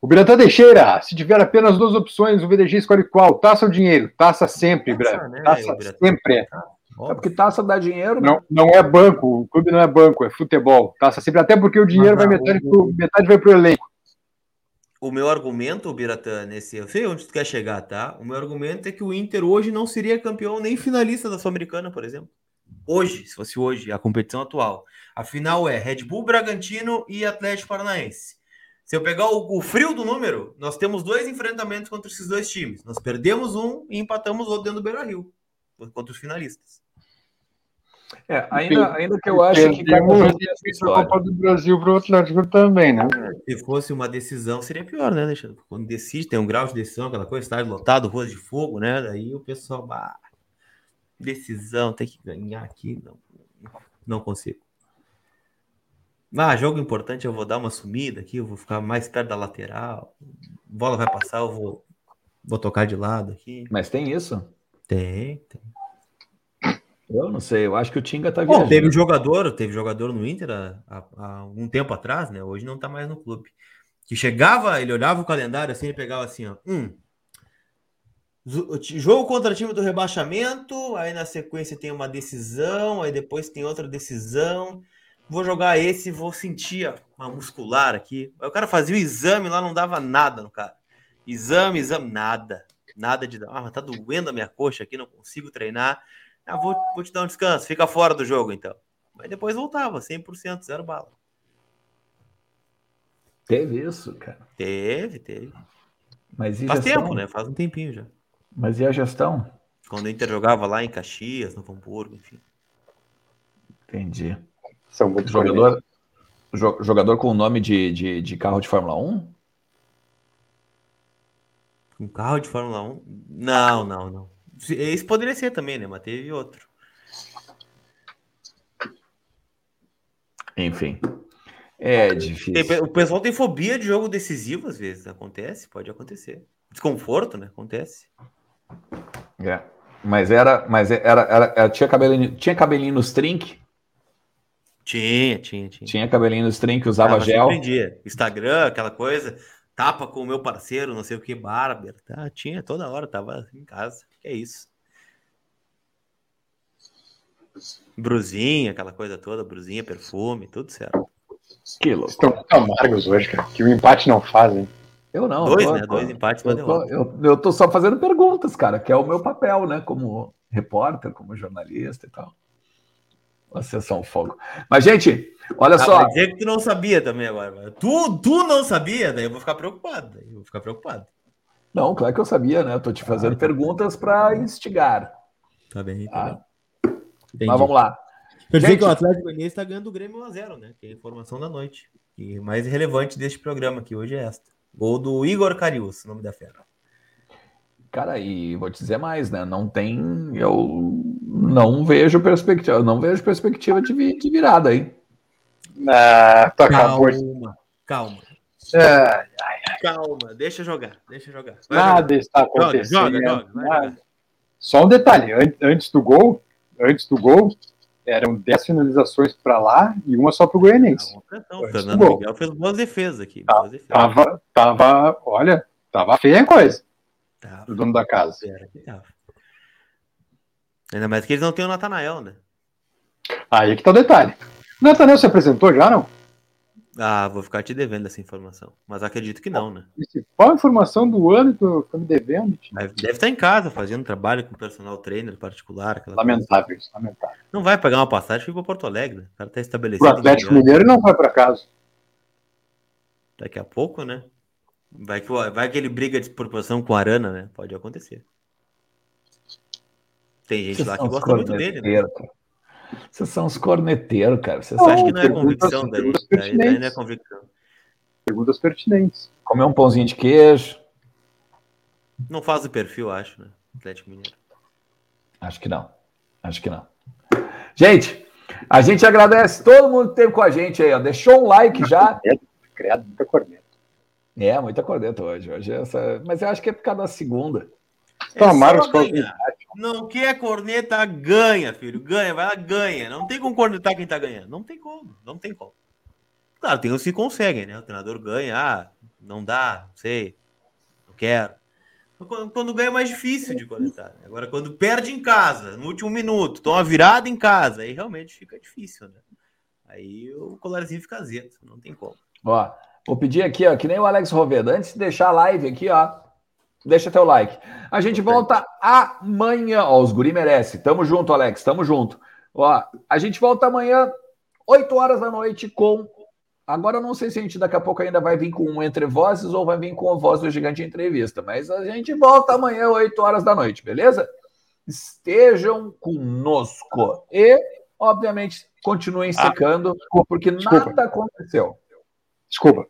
C: O Biratã Teixeira, se tiver apenas duas opções, o VDG escolhe qual? Taça ou dinheiro? Taça sempre,
B: Taça, né,
C: Taça sempre.
A: É porque taça dá dinheiro, né?
C: Não, não é banco, o clube não é banco, é futebol. Taça sempre, até porque o dinheiro
B: Mas,
C: vai
B: ah,
C: metade,
B: o-
C: pro, metade vai pro elenco.
B: O meu argumento, Biratã, nesse. Eu sei onde tu quer chegar, tá? O meu argumento é que o Inter hoje não seria campeão nem finalista da Sul-Americana, por exemplo. Hoje, se fosse hoje, a competição atual. A final é Red Bull, Bragantino e Atlético Paranaense. Se eu pegar o, o frio do número, nós temos dois enfrentamentos contra esses dois times. Nós perdemos um e empatamos o outro dentro do Beira Rio, contra os finalistas.
A: É, ainda, ainda que eu acho que cada jogo a.
C: Copa do Brasil pro Atlético também, né?
B: Se fosse uma decisão, seria pior, né, Alexandre? Quando decide, tem um grau de decisão, aquela coisa, estádio lotado, rua de fogo, né? Daí o pessoal, bah, decisão, tem que ganhar aqui, não, não consigo. Ah, jogo importante, eu vou dar uma sumida aqui, eu vou ficar mais perto da lateral, bola vai passar, eu vou, vou tocar de lado aqui.
A: Mas tem isso?
B: Tem, tem.
A: Eu não sei, eu acho que o Tinga tá
B: Bom,
A: viajando.
B: teve jogador, teve jogador no Inter há, há- um tempo atrás, né? Hoje não tá mais no clube. Que chegava, ele olhava o calendário assim, ele pegava assim, ó. Hum, jogo contra time do rebaixamento, aí na sequência tem uma decisão, aí depois tem outra decisão. Vou jogar esse, vou sentir uma muscular aqui. Aí o cara fazia o exame lá, não dava nada no cara. Exame, exame, nada. Nada de. Ah, mas tá doendo a minha coxa aqui, não consigo treinar. Ah, vou, vou te dar um descanso, fica fora do jogo então. Mas depois voltava, 100%, zero bala.
A: Teve isso, cara.
B: Teve, teve.
A: Mas
B: Faz
A: gestão?
B: tempo, né? Faz um tempinho já.
A: Mas e a gestão?
B: Quando o Inter jogava lá em Caxias, no Hamburgo, enfim.
A: Entendi.
C: São muito
A: Jogador, jo- jogador com nome de, de, de carro de Fórmula 1?
B: Um carro de Fórmula 1? Não, não, não. Esse poderia ser também, né? Mas teve outro.
A: Enfim. É
B: Tem-
A: difícil.
B: o pessoal tem fobia de jogo decisivo, às vezes. Acontece, pode acontecer. Desconforto, né? Acontece.
A: É. Mas era. Mas era, era, era- tinha, cabelinho, tinha cabelinho nos trinque?
B: Tinha, tinha, tinha.
A: Tinha cabelinho no string que usava
B: Ah,
A: gel.
B: Entendia. Instagram, aquela coisa, tapa com o meu parceiro, não sei o que, barber. Tá, tinha toda hora, tava em casa. Que é isso. Brusinha, aquela coisa toda, brusinha, perfume, tudo certo.
A: Que louco.
C: Estão muito amargos hoje, cara. Que o empate não faz, hein?
A: Eu não.
B: Dois,
A: tô-
B: né? Dois empates,
A: eu
B: uma
A: tô, eu, eu tô só fazendo perguntas, cara, que é o meu papel, né? Como repórter, como jornalista e tal. Vocês são fogo. Mas, gente, olha
B: Ah,
A: só.
B: dizer que tu não sabia também agora. mano. Tu, tu não sabia, daí eu vou ficar preocupado. Eu vou ficar preocupado.
A: Não, claro que eu sabia, né? Eu tô te fazendo perguntas para instigar.
B: Tá bem, tá
A: Tá?
B: bem.
A: Mas vamos lá.
B: Dizer
A: Gente-
B: que o Atlético Goianiense está ganhando o Grêmio 1x0, né? Que é a informação da noite. E mais relevante deste programa aqui hoje é esta. Gol do Igor Carius, nome da fera.
A: Cara, e vou te dizer mais, né? Não tem. Eu não vejo perspectiva. Eu não vejo perspectiva de, vi- de virada aí.
C: Ah, tu acabou.
B: Calma, calma,
C: É,
B: calma. Deixa jogar, deixa jogar. Vai jogar.
C: nada está
B: Joga,
C: acontecendo.
B: joga, joga. Jogar.
C: Só um detalhe, an- antes do gol, antes do gol, eram 10 finalizações para lá e uma só para o Goianiense.
B: Não, pressão. O Fernando. Miguel fez boas defesas aqui.
C: Tá,
B: boas defesas.
C: Tava, tava, olha, tava feia a coisa
B: Tá,
C: do dono da casa.
B: tava. Ainda mais que eles não têm o Natanael, né?
C: Aí que tá o detalhe. O Natanel se apresentou já, não?
B: Ah, vou ficar te devendo essa informação. Mas acredito que não, né?
C: Principal informação do ano, tu tá me devendo. tio.
B: Deve, deve estar em casa fazendo trabalho com personal trainer particular. aquela coisa.
C: Lamentável isso, lamentável.
B: Não vai pagar uma passagem e ir para Porto Alegre. né? O cara tá estabelecido.
C: O Atlético. Mineiro não vai para casa.
B: Daqui a pouco, né? Vai que, vai que ele briga de proporção com o Arana, né? Pode acontecer. Tem gente
A: Vocês
B: lá que gosta muito dele, né?
A: cara. Vocês são uns corneteiros, cara. Vocês
C: Não,
B: Acho
A: sabem
B: que não é
C: perguntas-
B: convicção daí.
C: perguntas
B: Daí, daí não é
C: pertinentes.
B: convicção.
C: Perguntas pertinentes.
A: comer um pãozinho de queijo?
B: Não faz o perfil, acho, né? Atlético Mineiro.
A: Acho que não. Acho que não. Gente, a gente agradece todo mundo que esteve com a gente aí, ó. Deixou um like já.
C: Criado muita corneta.
A: É, muita corneta hoje. hoje é essa... Mas eu acho que é por causa da segunda.
C: Estão
B: É
C: amargos
B: só
C: com a
B: ganhar. Não quer corneta, ganha, filho. Ganha, vai lá, ganha. Não tem como cornetar quem tá ganhando. Não tem como, não tem como. Claro, tem os que conseguem, né? O treinador ganha, ah, não dá, não sei, não quero. Quando, quando ganha é mais difícil de cornetar. né? Agora, quando perde em casa, no último minuto, toma virada em casa, aí realmente fica difícil, né? Aí o colarzinho fica azedo, não tem como.
A: Ó, vou pedir aqui, ó, que nem o Alex Roveda. Antes de deixar a live aqui, ó, deixa teu like. A gente volta amanhã. Ó, os guri merece. Tamo junto, Alex. Tamo junto. Ó, a gente volta amanhã, 8 horas da noite, com. Agora eu não sei se a gente daqui a pouco ainda vai vir com um Entre Vozes ou vai vir com a Voz do Gigante Entrevista, mas a gente volta amanhã, 8 horas da noite, beleza? Estejam conosco. E, obviamente, continuem secando, porque
C: desculpa.
A: nada aconteceu.
C: Desculpa.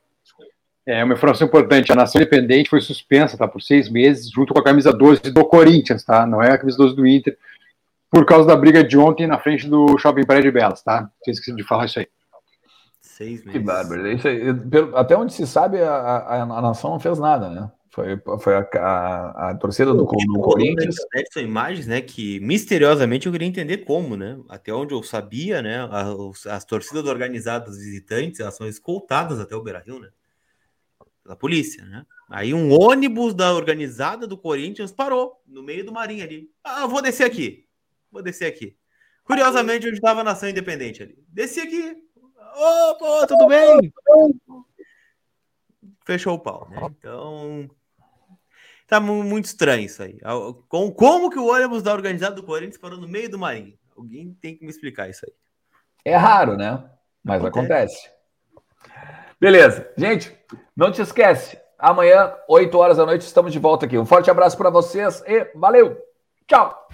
C: É uma informação importante. A Nação Independente foi suspensa, tá? Por seis meses, junto com a camisa 12 do Corinthians, tá? Não é a camisa 12 do Inter, por causa da briga de ontem na frente do Shopping Praia de Belas, tá? Tinha esquecido de falar isso aí.
B: Seis meses.
A: Que bárbaro. Isso aí, pelo- até onde se sabe, a, a, a nação não fez nada, né? Foi, foi a, a, a torcida do, do Corinthians.
B: internet São imagens, né? Que misteriosamente eu queria entender como, né? Até onde eu sabia, né? a- os- As, torcidas organizadas visitantes elas são escoltadas até o Beira Rio, né? Pela polícia, né? Aí um ônibus da organizada do Corinthians parou no meio do marinho ali. Ah, eu vou descer aqui. Vou descer aqui. Curiosamente, onde estava a Nação Independente ali. Desci aqui. Opa, tudo bem? Fechou o pau, né? Então, Tá mu- muito estranho isso aí. Com, como que o ônibus da organizada do Corinthians parou no meio do marinho? Alguém tem que me explicar isso aí.
A: É raro, né? Mas
B: Acontece.
A: acontece. Beleza. Gente, não te esquece. Amanhã, 8 horas da noite, estamos de volta aqui. Um forte abraço para vocês e valeu. Tchau.